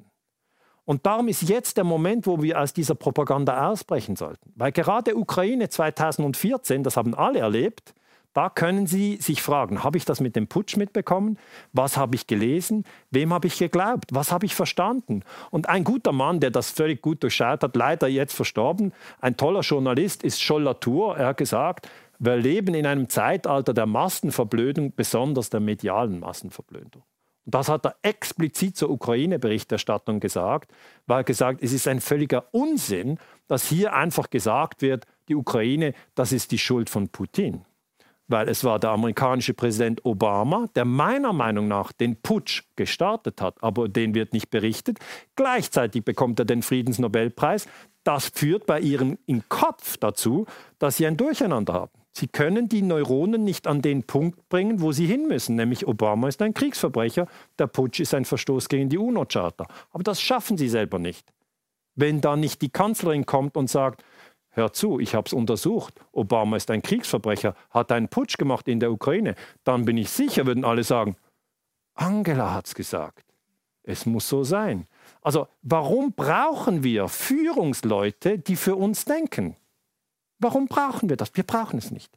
Und darum ist jetzt der Moment, wo wir aus dieser Propaganda ausbrechen sollten. Weil gerade Ukraine 2014, das haben alle erlebt, da können Sie sich fragen, habe ich das mit dem Putsch mitbekommen? Was habe ich gelesen? Wem habe ich geglaubt? Was habe ich verstanden? Und ein guter Mann, der das völlig gut durchschaut hat, leider jetzt verstorben, ein toller Journalist ist Scholl Latour. Er hat gesagt, wir leben in einem Zeitalter der Massenverblödung, besonders der medialen Massenverblödung. Und das hat er explizit zur Ukraine-Berichterstattung gesagt, weil er gesagt, es ist ein völliger Unsinn, dass hier einfach gesagt wird, die Ukraine, das ist die Schuld von Putin weil es war der amerikanische Präsident Obama, der meiner Meinung nach den Putsch gestartet hat, aber den wird nicht berichtet. Gleichzeitig bekommt er den Friedensnobelpreis. Das führt bei ihrem im Kopf dazu, dass sie ein Durcheinander haben. Sie können die Neuronen nicht an den Punkt bringen, wo sie hin müssen, nämlich Obama ist ein Kriegsverbrecher, der Putsch ist ein Verstoß gegen die UNO-Charta. Aber das schaffen sie selber nicht. Wenn da nicht die Kanzlerin kommt und sagt, hör zu, ich habe es untersucht, Obama ist ein Kriegsverbrecher, hat einen Putsch gemacht in der Ukraine, dann bin ich sicher, würden alle sagen, Angela hat es gesagt. Es muss so sein. Also warum brauchen wir Führungsleute, die für uns denken? Warum brauchen wir das? Wir brauchen es nicht.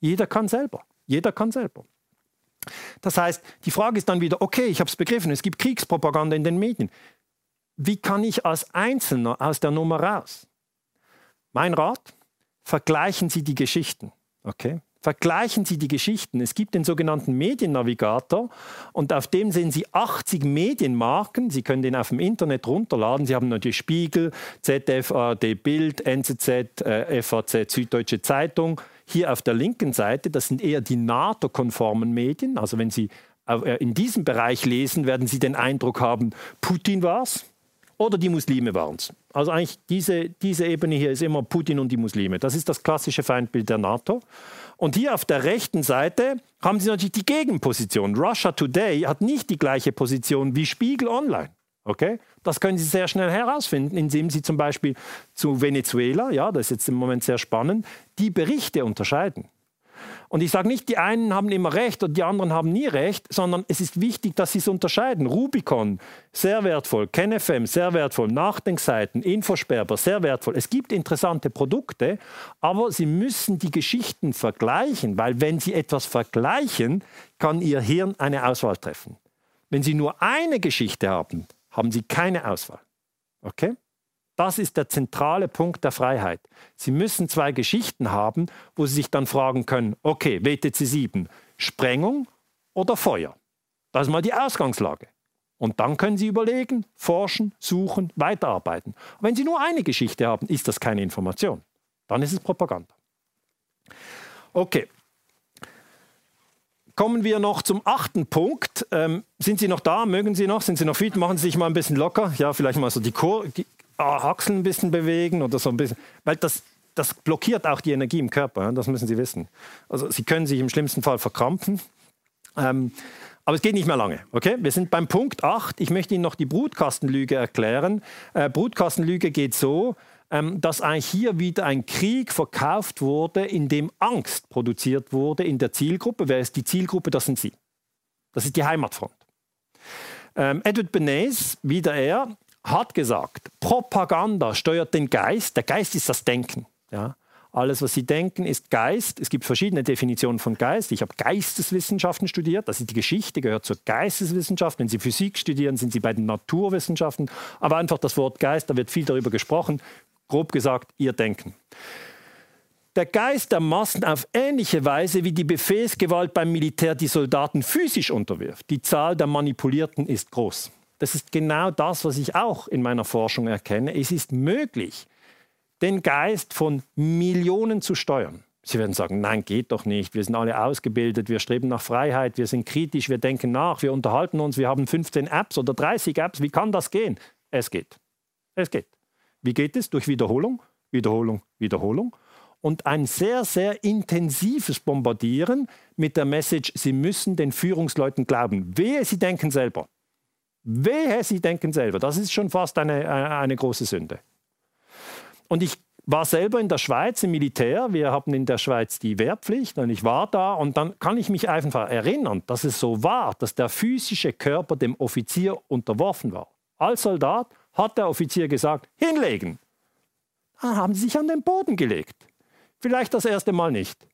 Jeder kann selber. Jeder kann selber. Das heißt, die Frage ist dann wieder, okay, ich habe es begriffen, es gibt Kriegspropaganda in den Medien. Wie kann ich als Einzelner aus der Nummer raus? Mein Rat, vergleichen Sie die Geschichten. Okay? Vergleichen Sie die Geschichten. Es gibt den sogenannten Mediennavigator und auf dem sehen Sie 80 Medienmarken. Sie können den auf dem Internet runterladen. Sie haben natürlich Spiegel, ZDF, ARD, Bild, NZZ, äh, FAZ, Süddeutsche Zeitung. Hier auf der linken Seite, das sind eher die NATO-konformen Medien. Also wenn Sie äh, in diesem Bereich lesen, werden Sie den Eindruck haben, Putin war es oder die Muslime waren es. Also eigentlich diese, diese Ebene hier ist immer Putin und die Muslime. Das ist das klassische Feindbild der NATO. Und hier auf der rechten Seite haben sie natürlich die Gegenposition. Russia Today hat nicht die gleiche Position wie Spiegel Online. Okay? Das können Sie sehr schnell herausfinden, indem Sie zum Beispiel zu Venezuela, ja, das ist jetzt im Moment sehr spannend, die Berichte unterscheiden. Und ich sage nicht, die einen haben immer recht und die anderen haben nie recht, sondern es ist wichtig, dass sie es unterscheiden. Rubicon, sehr wertvoll. KenFM, sehr wertvoll. Nachdenkseiten, Infosperber, sehr wertvoll. Es gibt interessante Produkte, aber sie müssen die Geschichten vergleichen, weil wenn sie etwas vergleichen, kann ihr Hirn eine Auswahl treffen. Wenn sie nur eine Geschichte haben, haben sie keine Auswahl. Okay? Das ist der zentrale Punkt der Freiheit. Sie müssen zwei Geschichten haben, wo Sie sich dann fragen können, okay, WTC 7, Sprengung oder Feuer? Das ist mal die Ausgangslage. Und dann können Sie überlegen, forschen, suchen, weiterarbeiten. Und wenn Sie nur eine Geschichte haben, ist das keine Information. Dann ist es Propaganda. Okay. Kommen wir noch zum achten Punkt. Ähm, sind Sie noch da? Mögen Sie noch? Sind Sie noch fit? Machen Sie sich mal ein bisschen locker. Ja, vielleicht mal so die, Kur Achseln ein bisschen bewegen oder so ein bisschen, weil das, das blockiert auch die Energie im Körper, das müssen Sie wissen. Also Sie können sich im schlimmsten Fall verkrampfen. Ähm, aber es geht nicht mehr lange. Okay? Wir sind beim Punkt 8. Ich möchte Ihnen noch die Brutkastenlüge erklären. Äh, Brutkastenlüge geht so, ähm, dass eigentlich hier wieder ein Krieg verkauft wurde, in dem Angst produziert wurde in der Zielgruppe. Wer ist die Zielgruppe? Das sind Sie. Das ist die Heimatfront. Ähm, Edward Bernays, wieder er, hat gesagt, Propaganda steuert den Geist. Der Geist ist das Denken. Ja? Alles, was Sie denken, ist Geist. Es gibt verschiedene Definitionen von Geist. Ich habe Geisteswissenschaften studiert. Das ist die Geschichte, gehört zur Geisteswissenschaft. Wenn Sie Physik studieren, sind Sie bei den Naturwissenschaften. Aber einfach das Wort Geist, da wird viel darüber gesprochen. Grob gesagt, Ihr Denken. Der Geist der Massen auf ähnliche Weise wie die Befehlsgewalt beim Militär die Soldaten physisch unterwirft. Die Zahl der Manipulierten ist groß. Das ist genau das, was ich auch in meiner Forschung erkenne. Es ist möglich, den Geist von Millionen zu steuern. Sie werden sagen, nein, geht doch nicht. Wir sind alle ausgebildet, wir streben nach Freiheit, wir sind kritisch, wir denken nach, wir unterhalten uns, wir haben 15 Apps oder 30 Apps. Wie kann das gehen? Es geht. Es geht. Wie geht es? Durch Wiederholung, Wiederholung, Wiederholung. Und ein sehr, sehr intensives Bombardieren mit der Message, Sie müssen den Führungsleuten glauben. Wehe, Sie denken selber. Wehe, Sie denken selber. Das ist schon fast eine, eine große Sünde. Und ich war selber in der Schweiz im Militär. Wir haben in der Schweiz die Wehrpflicht und ich war da und dann kann ich mich einfach erinnern, dass es so war, dass der physische Körper dem Offizier unterworfen war. Als Soldat hat der Offizier gesagt, hinlegen. Dann haben sie sich an den Boden gelegt. Vielleicht das erste Mal nicht,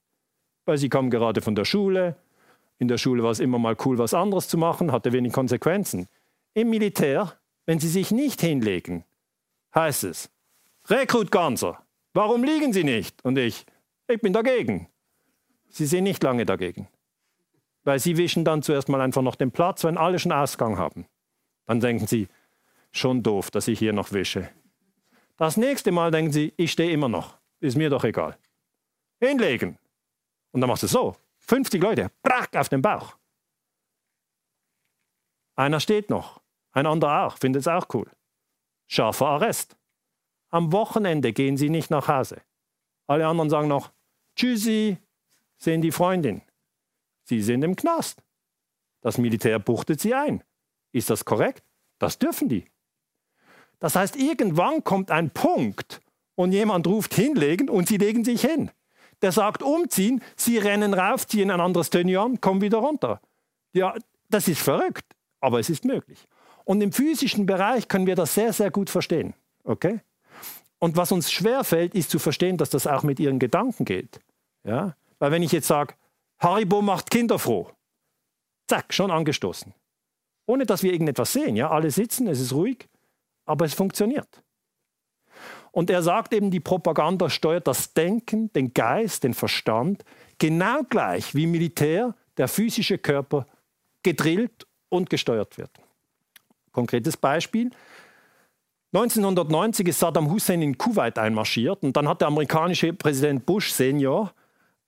weil sie kamen gerade von der Schule. In der Schule war es immer mal cool, was anderes zu machen, hatte wenig Konsequenzen. Im Militär, wenn sie sich nicht hinlegen, heißt es, Rekrut Ganser, warum liegen Sie nicht? Und ich, ich bin dagegen. Sie sind nicht lange dagegen. Weil Sie wischen dann zuerst mal einfach noch den Platz, wenn alle schon Ausgang haben. Dann denken Sie, schon doof, dass ich hier noch wische. Das nächste Mal denken Sie, ich stehe immer noch. Ist mir doch egal. Hinlegen. Und dann machst du so. 50 Leute, brack auf den Bauch. Einer steht noch, ein anderer auch, findet es auch cool. Scharfer Arrest. Am Wochenende gehen sie nicht nach Hause. Alle anderen sagen noch, Tschüssi, sehen die Freundin. Sie sind im Knast. Das Militär buchtet sie ein. Ist das korrekt? Das dürfen die. Das heißt, irgendwann kommt ein Punkt und jemand ruft hinlegen und sie legen sich hin. Der sagt umziehen, sie rennen rauf, ziehen ein anderes an, kommen wieder runter. Ja, das ist verrückt, aber es ist möglich. Und im physischen Bereich können wir das sehr, sehr gut verstehen. Okay? Und was uns schwerfällt, ist zu verstehen, dass das auch mit ihren Gedanken geht. Ja? Weil wenn ich jetzt sage, Haribo macht Kinder froh, zack, schon angestoßen. Ohne dass wir irgendetwas sehen. Ja? Alle sitzen, es ist ruhig, aber es funktioniert. Und er sagt eben, die Propaganda steuert das Denken, den Geist, den Verstand, genau gleich wie Militär der physische Körper gedrillt und gesteuert wird. Konkretes Beispiel. 1990 ist Saddam Hussein in Kuwait einmarschiert und dann hat der amerikanische Präsident Bush Senior,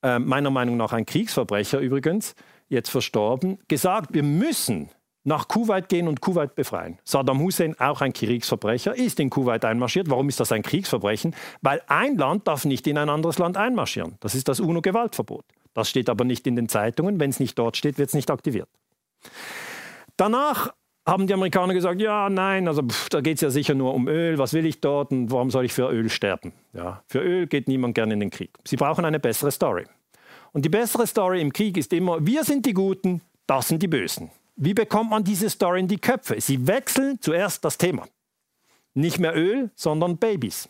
äh, meiner Meinung nach ein Kriegsverbrecher übrigens, jetzt verstorben, gesagt, wir müssen nach Kuwait gehen und Kuwait befreien. Saddam Hussein, auch ein Kriegsverbrecher, ist in Kuwait einmarschiert. Warum ist das ein Kriegsverbrechen? Weil ein Land darf nicht in ein anderes Land einmarschieren. Das ist das UNO-Gewaltverbot. Das steht aber nicht in den Zeitungen. Wenn es nicht dort steht, wird es nicht aktiviert. Danach haben die Amerikaner gesagt, ja, nein, also pff, da geht es ja sicher nur um Öl, was will ich dort und warum soll ich für Öl sterben? Ja, für Öl geht niemand gerne in den Krieg. Sie brauchen eine bessere Story. Und die bessere Story im Krieg ist immer, wir sind die Guten, das sind die Bösen. Wie bekommt man diese Story in die Köpfe? Sie wechseln zuerst das Thema. Nicht mehr Öl, sondern Babys.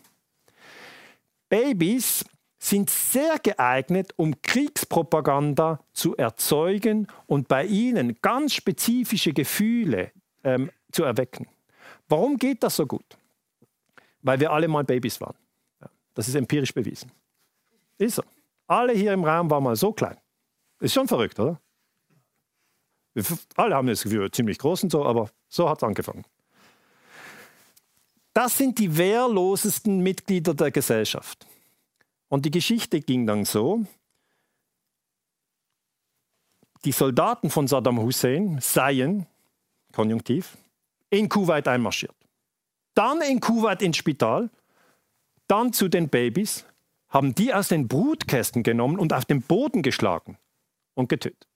Babys sind sehr geeignet, um Kriegspropaganda zu erzeugen und bei ihnen ganz spezifische Gefühle ähm, zu erwecken. Warum geht das so gut? Weil wir alle mal Babys waren. Das ist empirisch bewiesen. Ist so. Alle hier im Raum waren mal so klein. Ist schon verrückt, oder? Wir alle haben das Gefühl, ziemlich groß und so, aber so hat es angefangen. Das sind die wehrlosesten Mitglieder der Gesellschaft. Und die Geschichte ging dann so, die Soldaten von Saddam Hussein seien Konjunktiv, in Kuwait einmarschiert. Dann in Kuwait ins Spital, dann zu den Babys, haben die aus den Brutkästen genommen und auf den Boden geschlagen und getötet.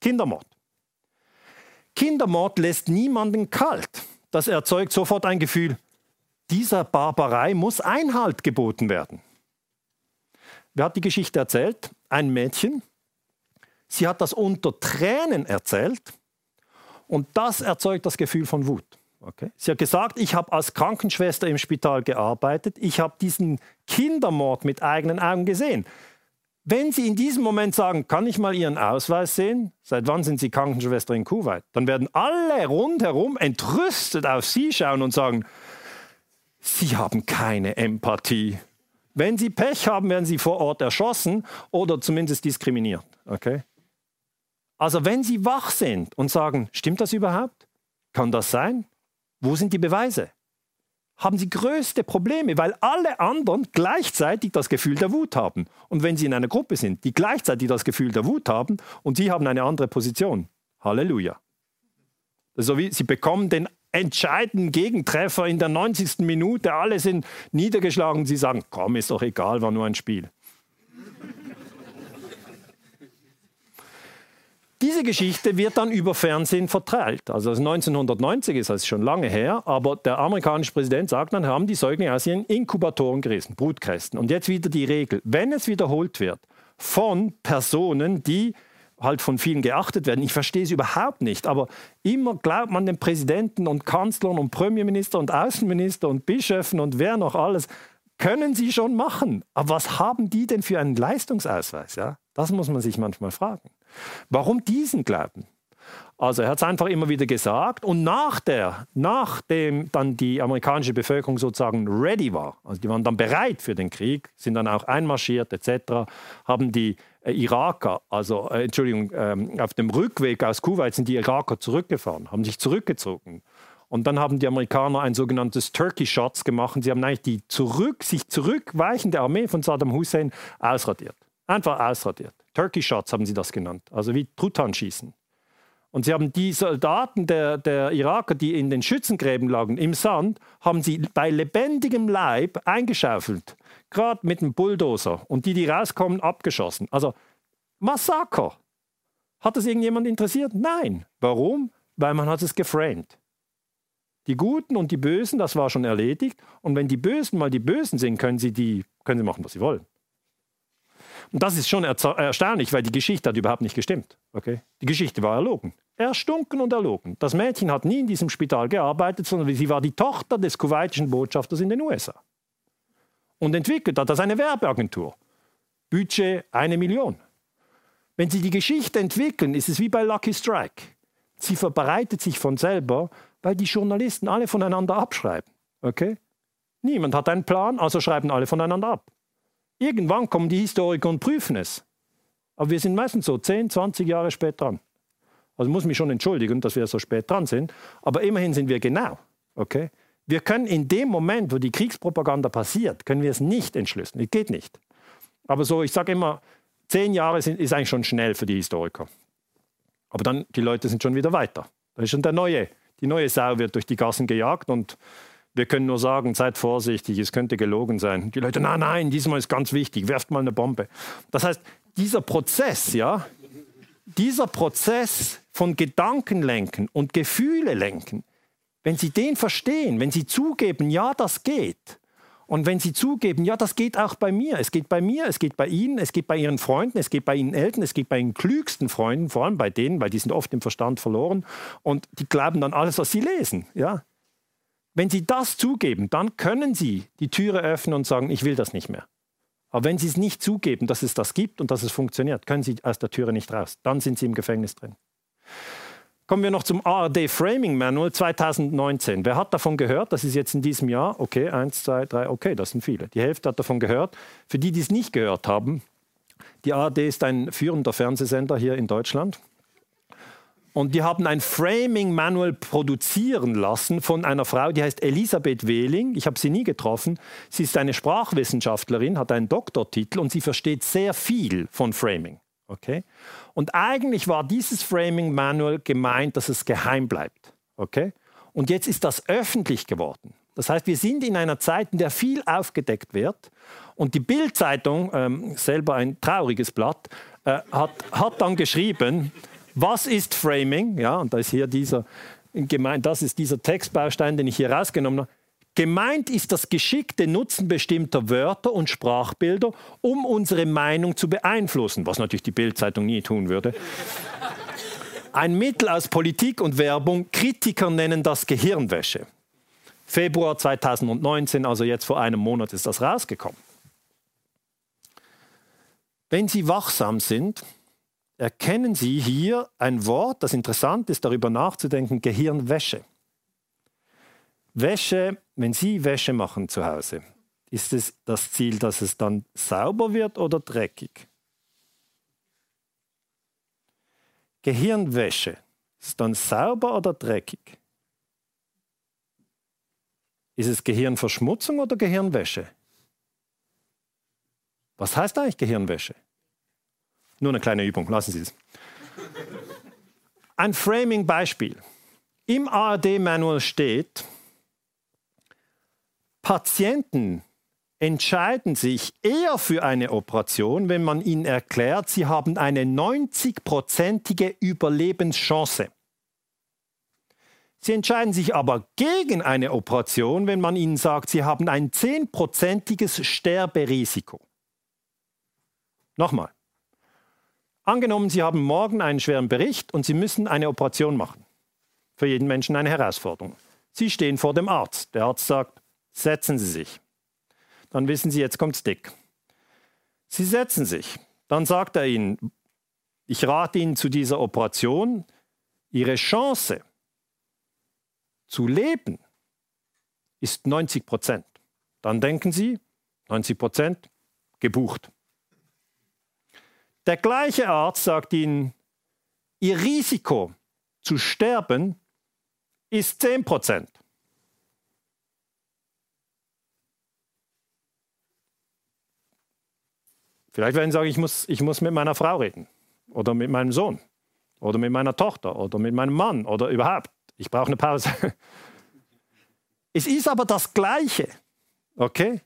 Kindermord. Kindermord lässt niemanden kalt. Das erzeugt sofort ein Gefühl, dieser Barbarei muss Einhalt geboten werden. Wer hat die Geschichte erzählt? Ein Mädchen. Sie hat das unter Tränen erzählt und das erzeugt das Gefühl von Wut. Okay. Sie hat gesagt, ich habe als Krankenschwester im Spital gearbeitet, ich habe diesen Kindermord mit eigenen Augen gesehen. Wenn Sie in diesem Moment sagen, kann ich mal Ihren Ausweis sehen? Seit wann sind Sie Krankenschwester in Kuwait? Dann werden alle rundherum entrüstet auf Sie schauen und sagen, Sie haben keine Empathie. Wenn Sie Pech haben, werden Sie vor Ort erschossen oder zumindest diskriminiert. Okay? Also wenn Sie wach sind und sagen, stimmt das überhaupt? Kann das sein? Wo sind die Beweise? Haben Sie größte Probleme, weil alle anderen gleichzeitig das Gefühl der Wut haben. Und wenn Sie in einer Gruppe sind, die gleichzeitig das Gefühl der Wut haben und Sie haben eine andere Position, Halleluja. So wie Sie bekommen den entscheidenden Gegentreffer in der 90. Minute, alle sind niedergeschlagen, Sie sagen, komm, ist doch egal, war nur ein Spiel. Diese Geschichte wird dann über Fernsehen verteilt. Also 1990 ist das schon lange her, aber der amerikanische Präsident sagt dann, haben die Säuglinge aus ihren Inkubatoren gerissen, Brutkästen. Und jetzt wieder die Regel, wenn es wiederholt wird von Personen, die halt von vielen geachtet werden. Ich verstehe es überhaupt nicht, aber immer glaubt man den Präsidenten und Kanzlern und Premierminister und Außenminister und Bischöfen und wer noch alles, können sie schon machen. Aber was haben die denn für einen Leistungsausweis? Ja? Das muss man sich manchmal fragen. Warum diesen Glauben? Also er hat es einfach immer wieder gesagt und nach der, nachdem dann die amerikanische Bevölkerung sozusagen ready war, also die waren dann bereit für den Krieg, sind dann auch einmarschiert etc., haben die äh, Iraker, also äh, Entschuldigung, ähm, auf dem Rückweg aus Kuwait sind die Iraker zurückgefahren, haben sich zurückgezogen. Und dann haben die Amerikaner ein sogenanntes Turkey Shots gemacht. Sie haben eigentlich die zurück, sich zurückweichende Armee von Saddam Hussein ausradiert. Einfach ausradiert. Turkey Shots haben sie das genannt, also wie Truthahn-Schießen. Und sie haben die Soldaten der, der Iraker, die in den Schützengräben lagen, im Sand, haben sie bei lebendigem Leib eingeschaufelt. Gerade mit einem Bulldozer. Und die, die rauskommen, abgeschossen. Also Massaker. Hat das irgendjemand interessiert? Nein. Warum? Weil man hat es geframed. Die Guten und die Bösen, das war schon erledigt. Und wenn die Bösen mal die Bösen sind, können sie, die, können sie machen, was sie wollen. Und das ist schon erstaunlich, weil die Geschichte hat überhaupt nicht gestimmt. Okay? Die Geschichte war erlogen. Erstunken und erlogen. Das Mädchen hat nie in diesem Spital gearbeitet, sondern sie war die Tochter des kuwaitischen Botschafters in den USA. Und entwickelt hat das eine Werbeagentur. Budget eine Million. Wenn Sie die Geschichte entwickeln, ist es wie bei Lucky Strike. Sie verbreitet sich von selber, weil die Journalisten alle voneinander abschreiben. Okay? Niemand hat einen Plan, also schreiben alle voneinander ab. Irgendwann kommen die Historiker und prüfen es. Aber wir sind meistens so 10, 20 Jahre spät dran. Also muss mich schon entschuldigen, dass wir so spät dran sind, aber immerhin sind wir genau. Okay? Wir können in dem Moment, wo die Kriegspropaganda passiert, können wir es nicht entschlüsseln. Es geht nicht. Aber so, ich sage immer, zehn Jahre sind, ist eigentlich schon schnell für die Historiker. Aber dann, die Leute sind schon wieder weiter. Da ist schon der neue, die neue Sau wird durch die Gassen gejagt und wir können nur sagen, seid vorsichtig, es könnte gelogen sein. Die Leute, nein, nein, diesmal ist ganz wichtig, werft mal eine Bombe. Das heißt, dieser Prozess, ja, dieser Prozess von Gedanken lenken und Gefühle lenken, wenn Sie den verstehen, wenn Sie zugeben, ja, das geht, und wenn Sie zugeben, ja, das geht auch bei mir, es geht bei mir, es geht bei Ihnen, es geht bei Ihren Freunden, es geht bei Ihnen Eltern, es geht bei Ihren klügsten Freunden, vor allem bei denen, weil die sind oft im Verstand verloren und die glauben dann alles, was sie lesen. Ja? Wenn Sie das zugeben, dann können Sie die Türe öffnen und sagen, ich will das nicht mehr. Aber wenn Sie es nicht zugeben, dass es das gibt und dass es funktioniert, können Sie aus der Türe nicht raus. Dann sind Sie im Gefängnis drin. Kommen wir noch zum ARD Framing Manual 2019. Wer hat davon gehört? Das ist jetzt in diesem Jahr. Okay, eins, zwei, drei, okay, das sind viele. Die Hälfte hat davon gehört. Für die, die es nicht gehört haben, die ARD ist ein führender Fernsehsender hier in Deutschland. Und die haben ein Framing Manual produzieren lassen von einer Frau, die heißt Elisabeth Wehling. Ich habe sie nie getroffen. Sie ist eine Sprachwissenschaftlerin, hat einen Doktortitel und sie versteht sehr viel von Framing. Okay? Und eigentlich war dieses Framing Manual gemeint, dass es geheim bleibt. Okay? Und jetzt ist das öffentlich geworden. Das heißt, wir sind in einer Zeit, in der viel aufgedeckt wird. Und die Bild-Zeitung, ähm, selber ein trauriges Blatt, äh, hat, hat dann geschrieben, was ist Framing? Ja, und da ist hier dieser, gemeint, das ist dieser Textbaustein, den ich hier rausgenommen habe. Gemeint ist das geschickte Nutzen bestimmter Wörter und Sprachbilder, um unsere Meinung zu beeinflussen, was natürlich die Bildzeitung nie tun würde. Ein Mittel aus Politik und Werbung. Kritiker nennen das Gehirnwäsche. Februar 2019, also jetzt vor einem Monat, ist das rausgekommen. Wenn Sie wachsam sind, erkennen Sie hier ein Wort, das interessant ist, darüber nachzudenken, Gehirnwäsche. Wäsche, wenn Sie Wäsche machen zu Hause, ist es das Ziel, dass es dann sauber wird oder dreckig? Gehirnwäsche, ist dann sauber oder dreckig? Ist es Gehirnverschmutzung oder Gehirnwäsche? Was heißt eigentlich Gehirnwäsche? Nur eine kleine Übung, lassen Sie es. Ein Framing-Beispiel. Im ARD-Manual steht, Patienten entscheiden sich eher für eine Operation, wenn man ihnen erklärt, sie haben eine 90-prozentige Überlebenschance. Sie entscheiden sich aber gegen eine Operation, wenn man ihnen sagt, sie haben ein 10-prozentiges Sterberisiko. Nochmal. Angenommen, Sie haben morgen einen schweren Bericht und Sie müssen eine Operation machen. Für jeden Menschen eine Herausforderung. Sie stehen vor dem Arzt. Der Arzt sagt, setzen Sie sich. Dann wissen Sie, jetzt kommt's dick. Sie setzen sich. Dann sagt er Ihnen, ich rate Ihnen zu dieser Operation, Ihre Chance zu leben ist 90 Prozent. Dann denken Sie, 90 Prozent gebucht. Der gleiche Arzt sagt Ihnen, Ihr Risiko zu sterben ist 10 Prozent. Vielleicht werden Sie sagen, ich muss, ich muss mit meiner Frau reden oder mit meinem Sohn oder mit meiner Tochter oder mit meinem Mann oder überhaupt. Ich brauche eine Pause. Es ist aber das Gleiche. Okay?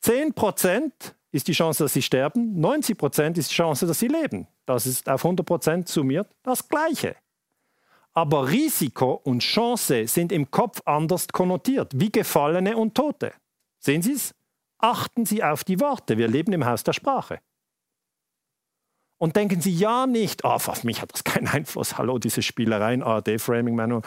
10 Prozent ist die Chance, dass sie sterben, 90 Prozent ist die Chance, dass sie leben. Das ist auf 100 Prozent summiert das Gleiche. Aber Risiko und Chance sind im Kopf anders konnotiert, wie Gefallene und Tote. Sehen Sie es? Achten Sie auf die Worte. Wir leben im Haus der Sprache. Und denken Sie ja nicht, oh, auf mich hat das keinen Einfluss. Hallo, diese Spielereien, ARD-Framing Manual.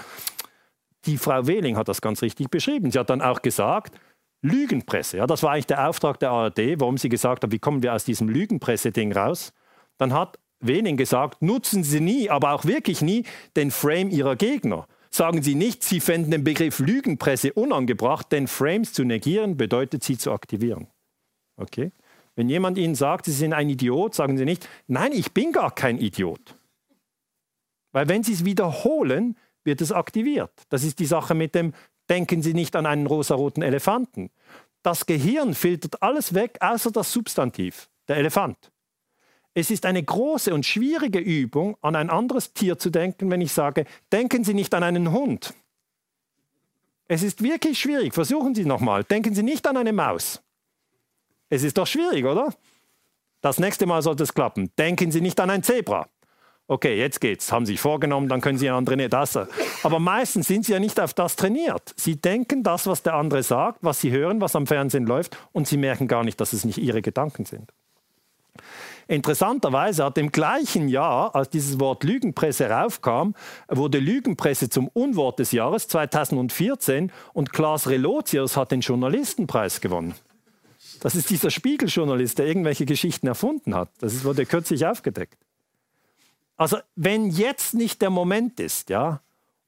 Die Frau Wehling hat das ganz richtig beschrieben. Sie hat dann auch gesagt, Lügenpresse. Ja, das war eigentlich der Auftrag der ARD, warum sie gesagt hat, wie kommen wir aus diesem Lügenpresse-Ding raus. Dann hat Wening gesagt, nutzen Sie nie, aber auch wirklich nie den Frame Ihrer Gegner. Sagen Sie nicht, Sie fänden den Begriff Lügenpresse unangebracht, denn Frames zu negieren bedeutet, sie zu aktivieren. Okay? Wenn jemand Ihnen sagt, Sie sind ein Idiot, sagen Sie nicht, nein, ich bin gar kein Idiot. Weil wenn Sie es wiederholen, wird es aktiviert. Das ist die Sache mit dem Denken Sie nicht an einen rosaroten Elefanten. Das Gehirn filtert alles weg, außer das Substantiv, der Elefant. Es ist eine große und schwierige Übung, an ein anderes Tier zu denken, wenn ich sage, denken Sie nicht an einen Hund. Es ist wirklich schwierig. Versuchen Sie nochmal. Denken Sie nicht an eine Maus. Es ist doch schwierig, oder? Das nächste Mal sollte es klappen. Denken Sie nicht an ein Zebra okay, jetzt geht's, haben Sie sich vorgenommen, dann können Sie einen anderen das. Aber meistens sind Sie ja nicht auf das trainiert. Sie denken das, was der andere sagt, was Sie hören, was am Fernsehen läuft, und Sie merken gar nicht, dass es nicht Ihre Gedanken sind. Interessanterweise hat im gleichen Jahr, als dieses Wort Lügenpresse raufkam, wurde Lügenpresse zum Unwort des Jahres 2014 und Klaas Relotius hat den Journalistenpreis gewonnen. Das ist dieser Spiegeljournalist, der irgendwelche Geschichten erfunden hat. Das wurde kürzlich aufgedeckt. Also wenn jetzt nicht der Moment ist, ja,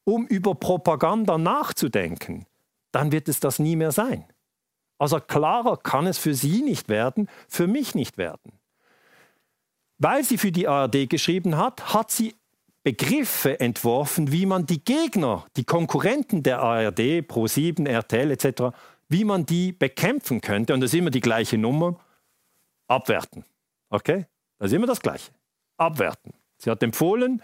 um über Propaganda nachzudenken, dann wird es das nie mehr sein. Also klarer kann es für Sie nicht werden, für mich nicht werden. Weil sie für die ARD geschrieben hat, hat sie Begriffe entworfen, wie man die Gegner, die Konkurrenten der ARD, Pro7, RTL etc., wie man die bekämpfen könnte. Und das ist immer die gleiche Nummer. Abwerten. Okay? Das ist immer das Gleiche. Abwerten. Sie hat empfohlen,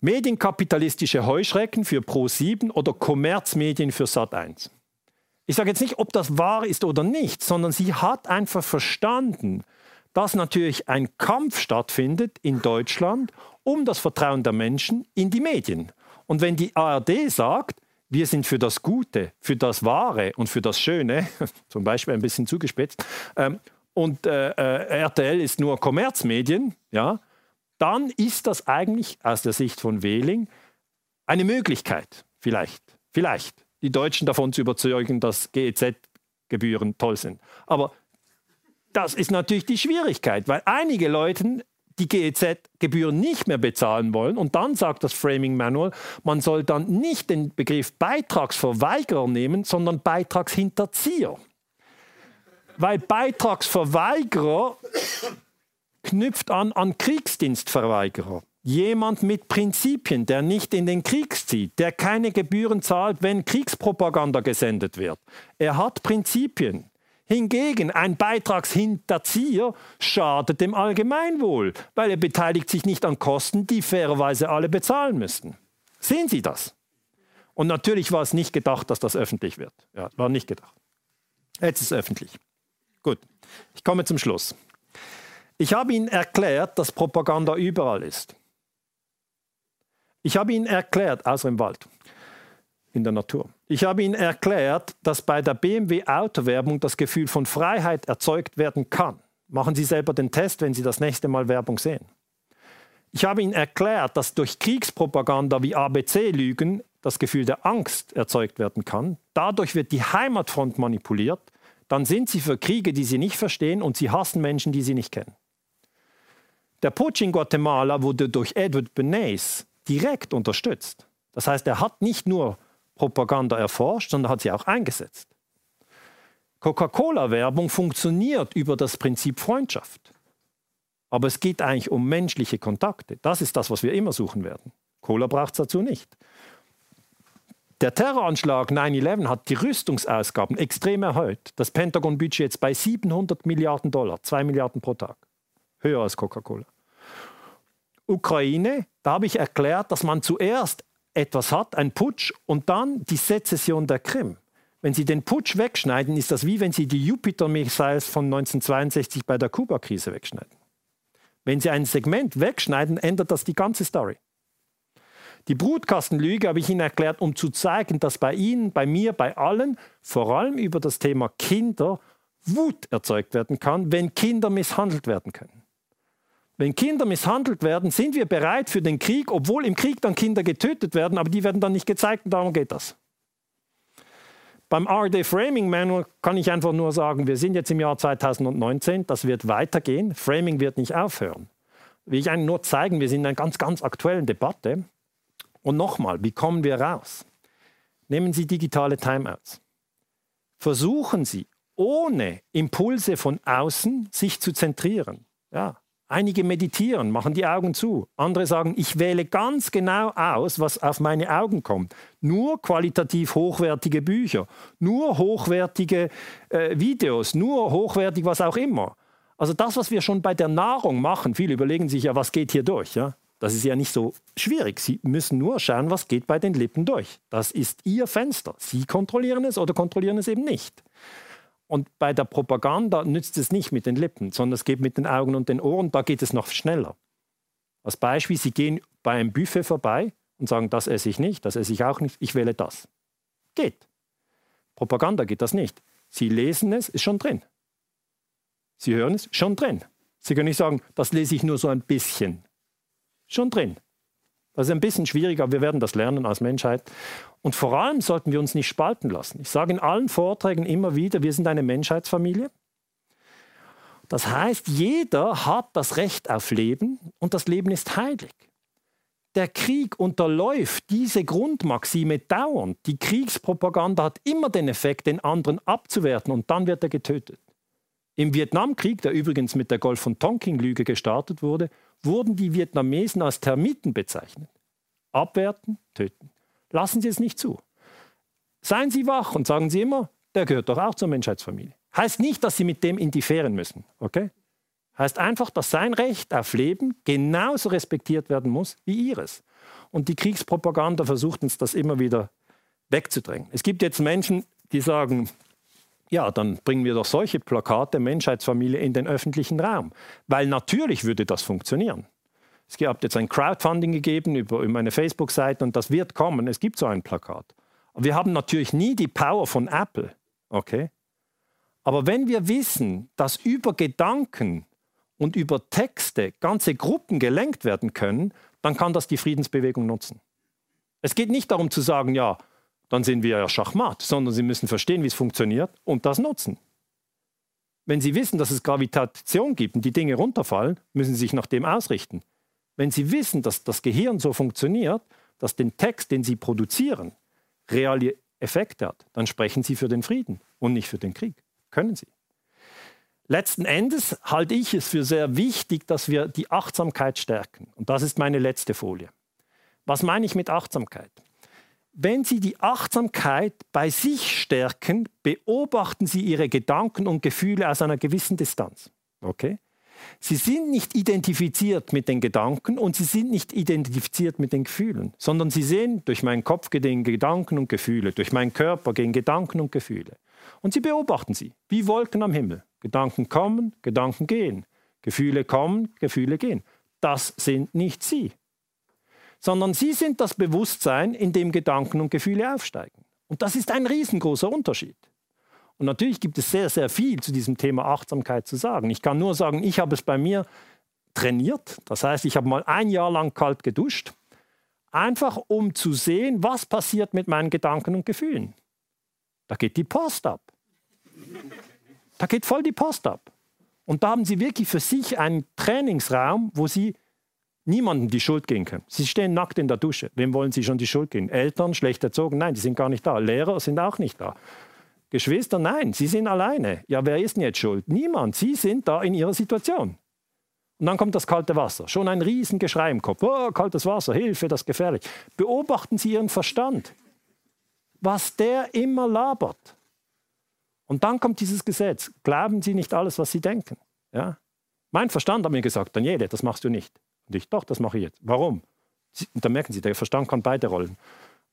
medienkapitalistische Heuschrecken für Pro7 oder Kommerzmedien für Sat1. Ich sage jetzt nicht, ob das wahr ist oder nicht, sondern sie hat einfach verstanden, dass natürlich ein Kampf stattfindet in Deutschland um das Vertrauen der Menschen in die Medien. Und wenn die ARD sagt, wir sind für das Gute, für das Wahre und für das Schöne, zum Beispiel ein bisschen zugespitzt, ähm, und äh, äh, RTL ist nur Kommerzmedien, ja, dann ist das eigentlich aus der Sicht von Wehling eine Möglichkeit, vielleicht, vielleicht, die Deutschen davon zu überzeugen, dass GEZ-Gebühren toll sind. Aber das ist natürlich die Schwierigkeit, weil einige Leute die GEZ-Gebühren nicht mehr bezahlen wollen. Und dann sagt das Framing Manual, man soll dann nicht den Begriff Beitragsverweigerer nehmen, sondern Beitragshinterzieher. Weil Beitragsverweigerer knüpft an an Kriegsdienstverweigerer. Jemand mit Prinzipien, der nicht in den Krieg zieht, der keine Gebühren zahlt, wenn Kriegspropaganda gesendet wird. Er hat Prinzipien. Hingegen ein Beitragshinterzieher schadet dem Allgemeinwohl, weil er beteiligt sich nicht an Kosten, die fairerweise alle bezahlen müssten. Sehen Sie das? Und natürlich war es nicht gedacht, dass das öffentlich wird. Ja, war nicht gedacht. Jetzt ist es öffentlich. Gut, ich komme zum Schluss. Ich habe Ihnen erklärt, dass Propaganda überall ist. Ich habe Ihnen erklärt, außer im Wald, in der Natur. Ich habe Ihnen erklärt, dass bei der BMW Autowerbung das Gefühl von Freiheit erzeugt werden kann. Machen Sie selber den Test, wenn Sie das nächste Mal Werbung sehen. Ich habe Ihnen erklärt, dass durch Kriegspropaganda wie ABC-Lügen das Gefühl der Angst erzeugt werden kann. Dadurch wird die Heimatfront manipuliert. Dann sind Sie für Kriege, die Sie nicht verstehen und Sie hassen Menschen, die Sie nicht kennen. Der Putsch in Guatemala wurde durch Edward Bernays direkt unterstützt. Das heißt, er hat nicht nur Propaganda erforscht, sondern hat sie auch eingesetzt. Coca-Cola-Werbung funktioniert über das Prinzip Freundschaft. Aber es geht eigentlich um menschliche Kontakte. Das ist das, was wir immer suchen werden. Cola braucht es dazu nicht. Der Terroranschlag 9-11 hat die Rüstungsausgaben extrem erhöht. Das Pentagon-Budget jetzt bei 700 Milliarden Dollar, 2 Milliarden pro Tag. Höher als Coca-Cola. Ukraine, da habe ich erklärt, dass man zuerst etwas hat, ein Putsch, und dann die Sezession der Krim. Wenn Sie den Putsch wegschneiden, ist das wie wenn Sie die Jupiter-Missiles von 1962 bei der Kuba-Krise wegschneiden. Wenn Sie ein Segment wegschneiden, ändert das die ganze Story. Die Brutkastenlüge habe ich Ihnen erklärt, um zu zeigen, dass bei Ihnen, bei mir, bei allen, vor allem über das Thema Kinder, Wut erzeugt werden kann, wenn Kinder misshandelt werden können. Wenn Kinder misshandelt werden, sind wir bereit für den Krieg, obwohl im Krieg dann Kinder getötet werden, aber die werden dann nicht gezeigt und darum geht das. Beim RD Framing Manual kann ich einfach nur sagen, wir sind jetzt im Jahr 2019, das wird weitergehen, Framing wird nicht aufhören. Will ich Ihnen nur zeigen, wir sind in einer ganz, ganz aktuellen Debatte. Und nochmal, wie kommen wir raus? Nehmen Sie digitale Timeouts. Versuchen Sie, ohne Impulse von außen sich zu zentrieren. Ja, Einige meditieren, machen die Augen zu. Andere sagen, ich wähle ganz genau aus, was auf meine Augen kommt. Nur qualitativ hochwertige Bücher, nur hochwertige äh, Videos, nur hochwertig was auch immer. Also das, was wir schon bei der Nahrung machen, viele überlegen sich ja, was geht hier durch. Ja? Das ist ja nicht so schwierig. Sie müssen nur schauen, was geht bei den Lippen durch. Das ist Ihr Fenster. Sie kontrollieren es oder kontrollieren es eben nicht. Und bei der Propaganda nützt es nicht mit den Lippen, sondern es geht mit den Augen und den Ohren, da geht es noch schneller. Als Beispiel, Sie gehen bei einem Buffet vorbei und sagen, das esse ich nicht, das esse ich auch nicht, ich wähle das. Geht. Propaganda geht das nicht. Sie lesen es, ist schon drin. Sie hören es, schon drin. Sie können nicht sagen, das lese ich nur so ein bisschen. Schon drin. Das ist ein bisschen schwieriger, wir werden das lernen als Menschheit. Und vor allem sollten wir uns nicht spalten lassen. Ich sage in allen Vorträgen immer wieder, wir sind eine Menschheitsfamilie. Das heißt, jeder hat das Recht auf Leben und das Leben ist heilig. Der Krieg unterläuft diese Grundmaxime dauernd. Die Kriegspropaganda hat immer den Effekt, den anderen abzuwerten und dann wird er getötet. Im Vietnamkrieg, der übrigens mit der Golf- von Tonkin-Lüge gestartet wurde, wurden die Vietnamesen als Termiten bezeichnet. Abwerten, töten. Lassen Sie es nicht zu. Seien Sie wach und sagen Sie immer, der gehört doch auch zur Menschheitsfamilie. Heißt nicht, dass Sie mit dem indifferen müssen. Okay? Heißt einfach, dass sein Recht auf Leben genauso respektiert werden muss wie Ihres. Und die Kriegspropaganda versucht uns das immer wieder wegzudrängen. Es gibt jetzt Menschen, die sagen, ja, dann bringen wir doch solche Plakate Menschheitsfamilie in den öffentlichen Raum. Weil natürlich würde das funktionieren. Es hat jetzt ein Crowdfunding gegeben über, meine Facebook-Seite und das wird kommen. Es gibt so ein Plakat. Wir haben natürlich nie die Power von Apple. Okay? Aber wenn wir wissen, dass über Gedanken und über Texte ganze Gruppen gelenkt werden können, dann kann das die Friedensbewegung nutzen. Es geht nicht darum zu sagen, ja, dann sind wir ja Schachmatt, sondern Sie müssen verstehen, wie es funktioniert und das nutzen. Wenn Sie wissen, dass es Gravitation gibt und die Dinge runterfallen, müssen Sie sich nach dem ausrichten. Wenn Sie wissen, dass das Gehirn so funktioniert, dass den Text, den Sie produzieren, reale Effekte hat, dann sprechen Sie für den Frieden und nicht für den Krieg. Können Sie. Letzten Endes halte ich es für sehr wichtig, dass wir die Achtsamkeit stärken. Und das ist meine letzte Folie. Was meine ich mit Achtsamkeit? Wenn Sie die Achtsamkeit bei sich stärken, beobachten Sie Ihre Gedanken und Gefühle aus einer gewissen Distanz. Okay? Sie sind nicht identifiziert mit den Gedanken und sie sind nicht identifiziert mit den Gefühlen, sondern sie sehen, durch meinen Kopf gehen Gedanken und Gefühle, durch meinen Körper gehen Gedanken und Gefühle. Und sie beobachten sie, wie Wolken am Himmel. Gedanken kommen, Gedanken gehen. Gefühle kommen, Gefühle gehen. Das sind nicht sie, sondern sie sind das Bewusstsein, in dem Gedanken und Gefühle aufsteigen. Und das ist ein riesengroßer Unterschied. Und natürlich gibt es sehr, sehr viel zu diesem Thema Achtsamkeit zu sagen. Ich kann nur sagen, ich habe es bei mir trainiert. Das heißt, ich habe mal ein Jahr lang kalt geduscht, einfach um zu sehen, was passiert mit meinen Gedanken und Gefühlen. Da geht die Post ab. Da geht voll die Post ab. Und da haben Sie wirklich für sich einen Trainingsraum, wo Sie niemandem die Schuld geben können. Sie stehen nackt in der Dusche. Wem wollen Sie schon die Schuld geben? Eltern, schlecht erzogen? Nein, die sind gar nicht da. Lehrer sind auch nicht da. Geschwister, nein, sie sind alleine. Ja, wer ist denn jetzt schuld? Niemand. Sie sind da in ihrer Situation. Und dann kommt das kalte Wasser. Schon ein Riesengeschrei im Kopf. Oh, kaltes Wasser, Hilfe, das ist gefährlich. Beobachten Sie Ihren Verstand. Was der immer labert. Und dann kommt dieses Gesetz. Glauben Sie nicht alles, was Sie denken. Ja? Mein Verstand hat mir gesagt, Daniele, das machst du nicht. Und ich, doch, das mache ich jetzt. Warum? Und dann merken Sie, der Verstand kann beide Rollen.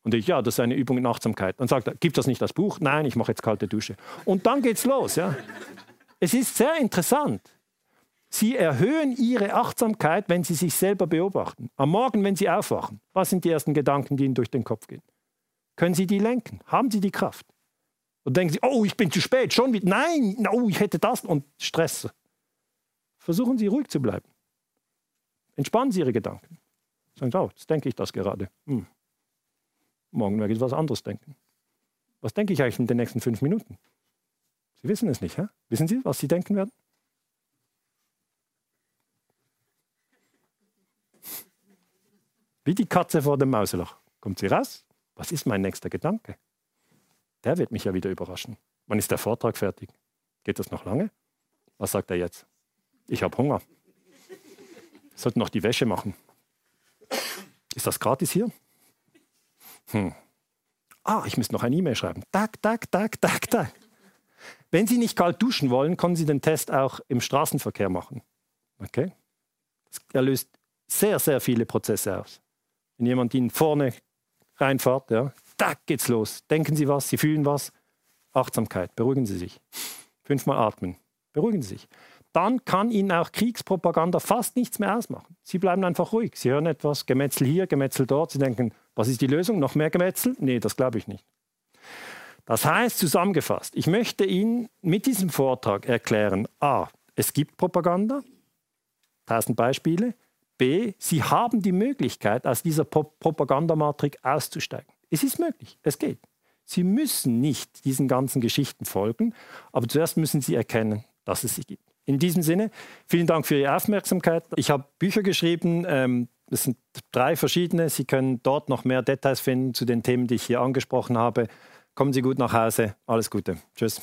Und ich, ja, das ist eine Übung in Achtsamkeit. Dann sagt er, gibt das nicht das Buch? Nein, ich mache jetzt kalte Dusche. Und dann geht's los. Ja. Es ist sehr interessant. Sie erhöhen Ihre Achtsamkeit, wenn Sie sich selber beobachten. Am Morgen, wenn Sie aufwachen, was sind die ersten Gedanken, die Ihnen durch den Kopf gehen? Können Sie die lenken? Haben Sie die Kraft? Und denken Sie, oh, ich bin zu spät, schon wieder. Nein, oh, ich hätte das und Stress. Versuchen Sie ruhig zu bleiben. Entspannen Sie Ihre Gedanken. Sagen Sie, oh, jetzt denke ich das gerade. Hm. Morgen werde ich was anderes denken. Was denke ich eigentlich in den nächsten fünf Minuten? Sie wissen es nicht. Hä? Wissen Sie, was Sie denken werden? Wie die Katze vor dem Mauseloch. Kommt sie raus? Was ist mein nächster Gedanke? Der wird mich ja wieder überraschen. Wann ist der Vortrag fertig? Geht das noch lange? Was sagt er jetzt? Ich habe Hunger. Sollten noch die Wäsche machen. Ist das gratis hier? Hm. Ah, ich müsste noch eine E-Mail schreiben. Tak, tak, tak, tak, tak. Wenn Sie nicht kalt duschen wollen, können Sie den Test auch im Straßenverkehr machen. Okay? Er löst sehr, sehr viele Prozesse aus. Wenn jemand Ihnen vorne reinfährt, ja, tak geht's los. Denken Sie was, Sie fühlen was. Achtsamkeit, beruhigen Sie sich. Fünfmal atmen, beruhigen Sie sich dann kann Ihnen auch Kriegspropaganda fast nichts mehr ausmachen. Sie bleiben einfach ruhig. Sie hören etwas, Gemetzel hier, Gemetzel dort. Sie denken, was ist die Lösung? Noch mehr Gemetzel? Nee, das glaube ich nicht. Das heißt zusammengefasst, ich möchte Ihnen mit diesem Vortrag erklären, a, es gibt Propaganda, tausend Beispiele, b, Sie haben die Möglichkeit, aus dieser Propagandamatrix auszusteigen. Es ist möglich, es geht. Sie müssen nicht diesen ganzen Geschichten folgen, aber zuerst müssen Sie erkennen, dass es sie gibt. In diesem Sinne, vielen Dank für Ihre Aufmerksamkeit. Ich habe Bücher geschrieben, ähm, es sind drei verschiedene. Sie können dort noch mehr Details finden zu den Themen, die ich hier angesprochen habe. Kommen Sie gut nach Hause. Alles Gute. Tschüss.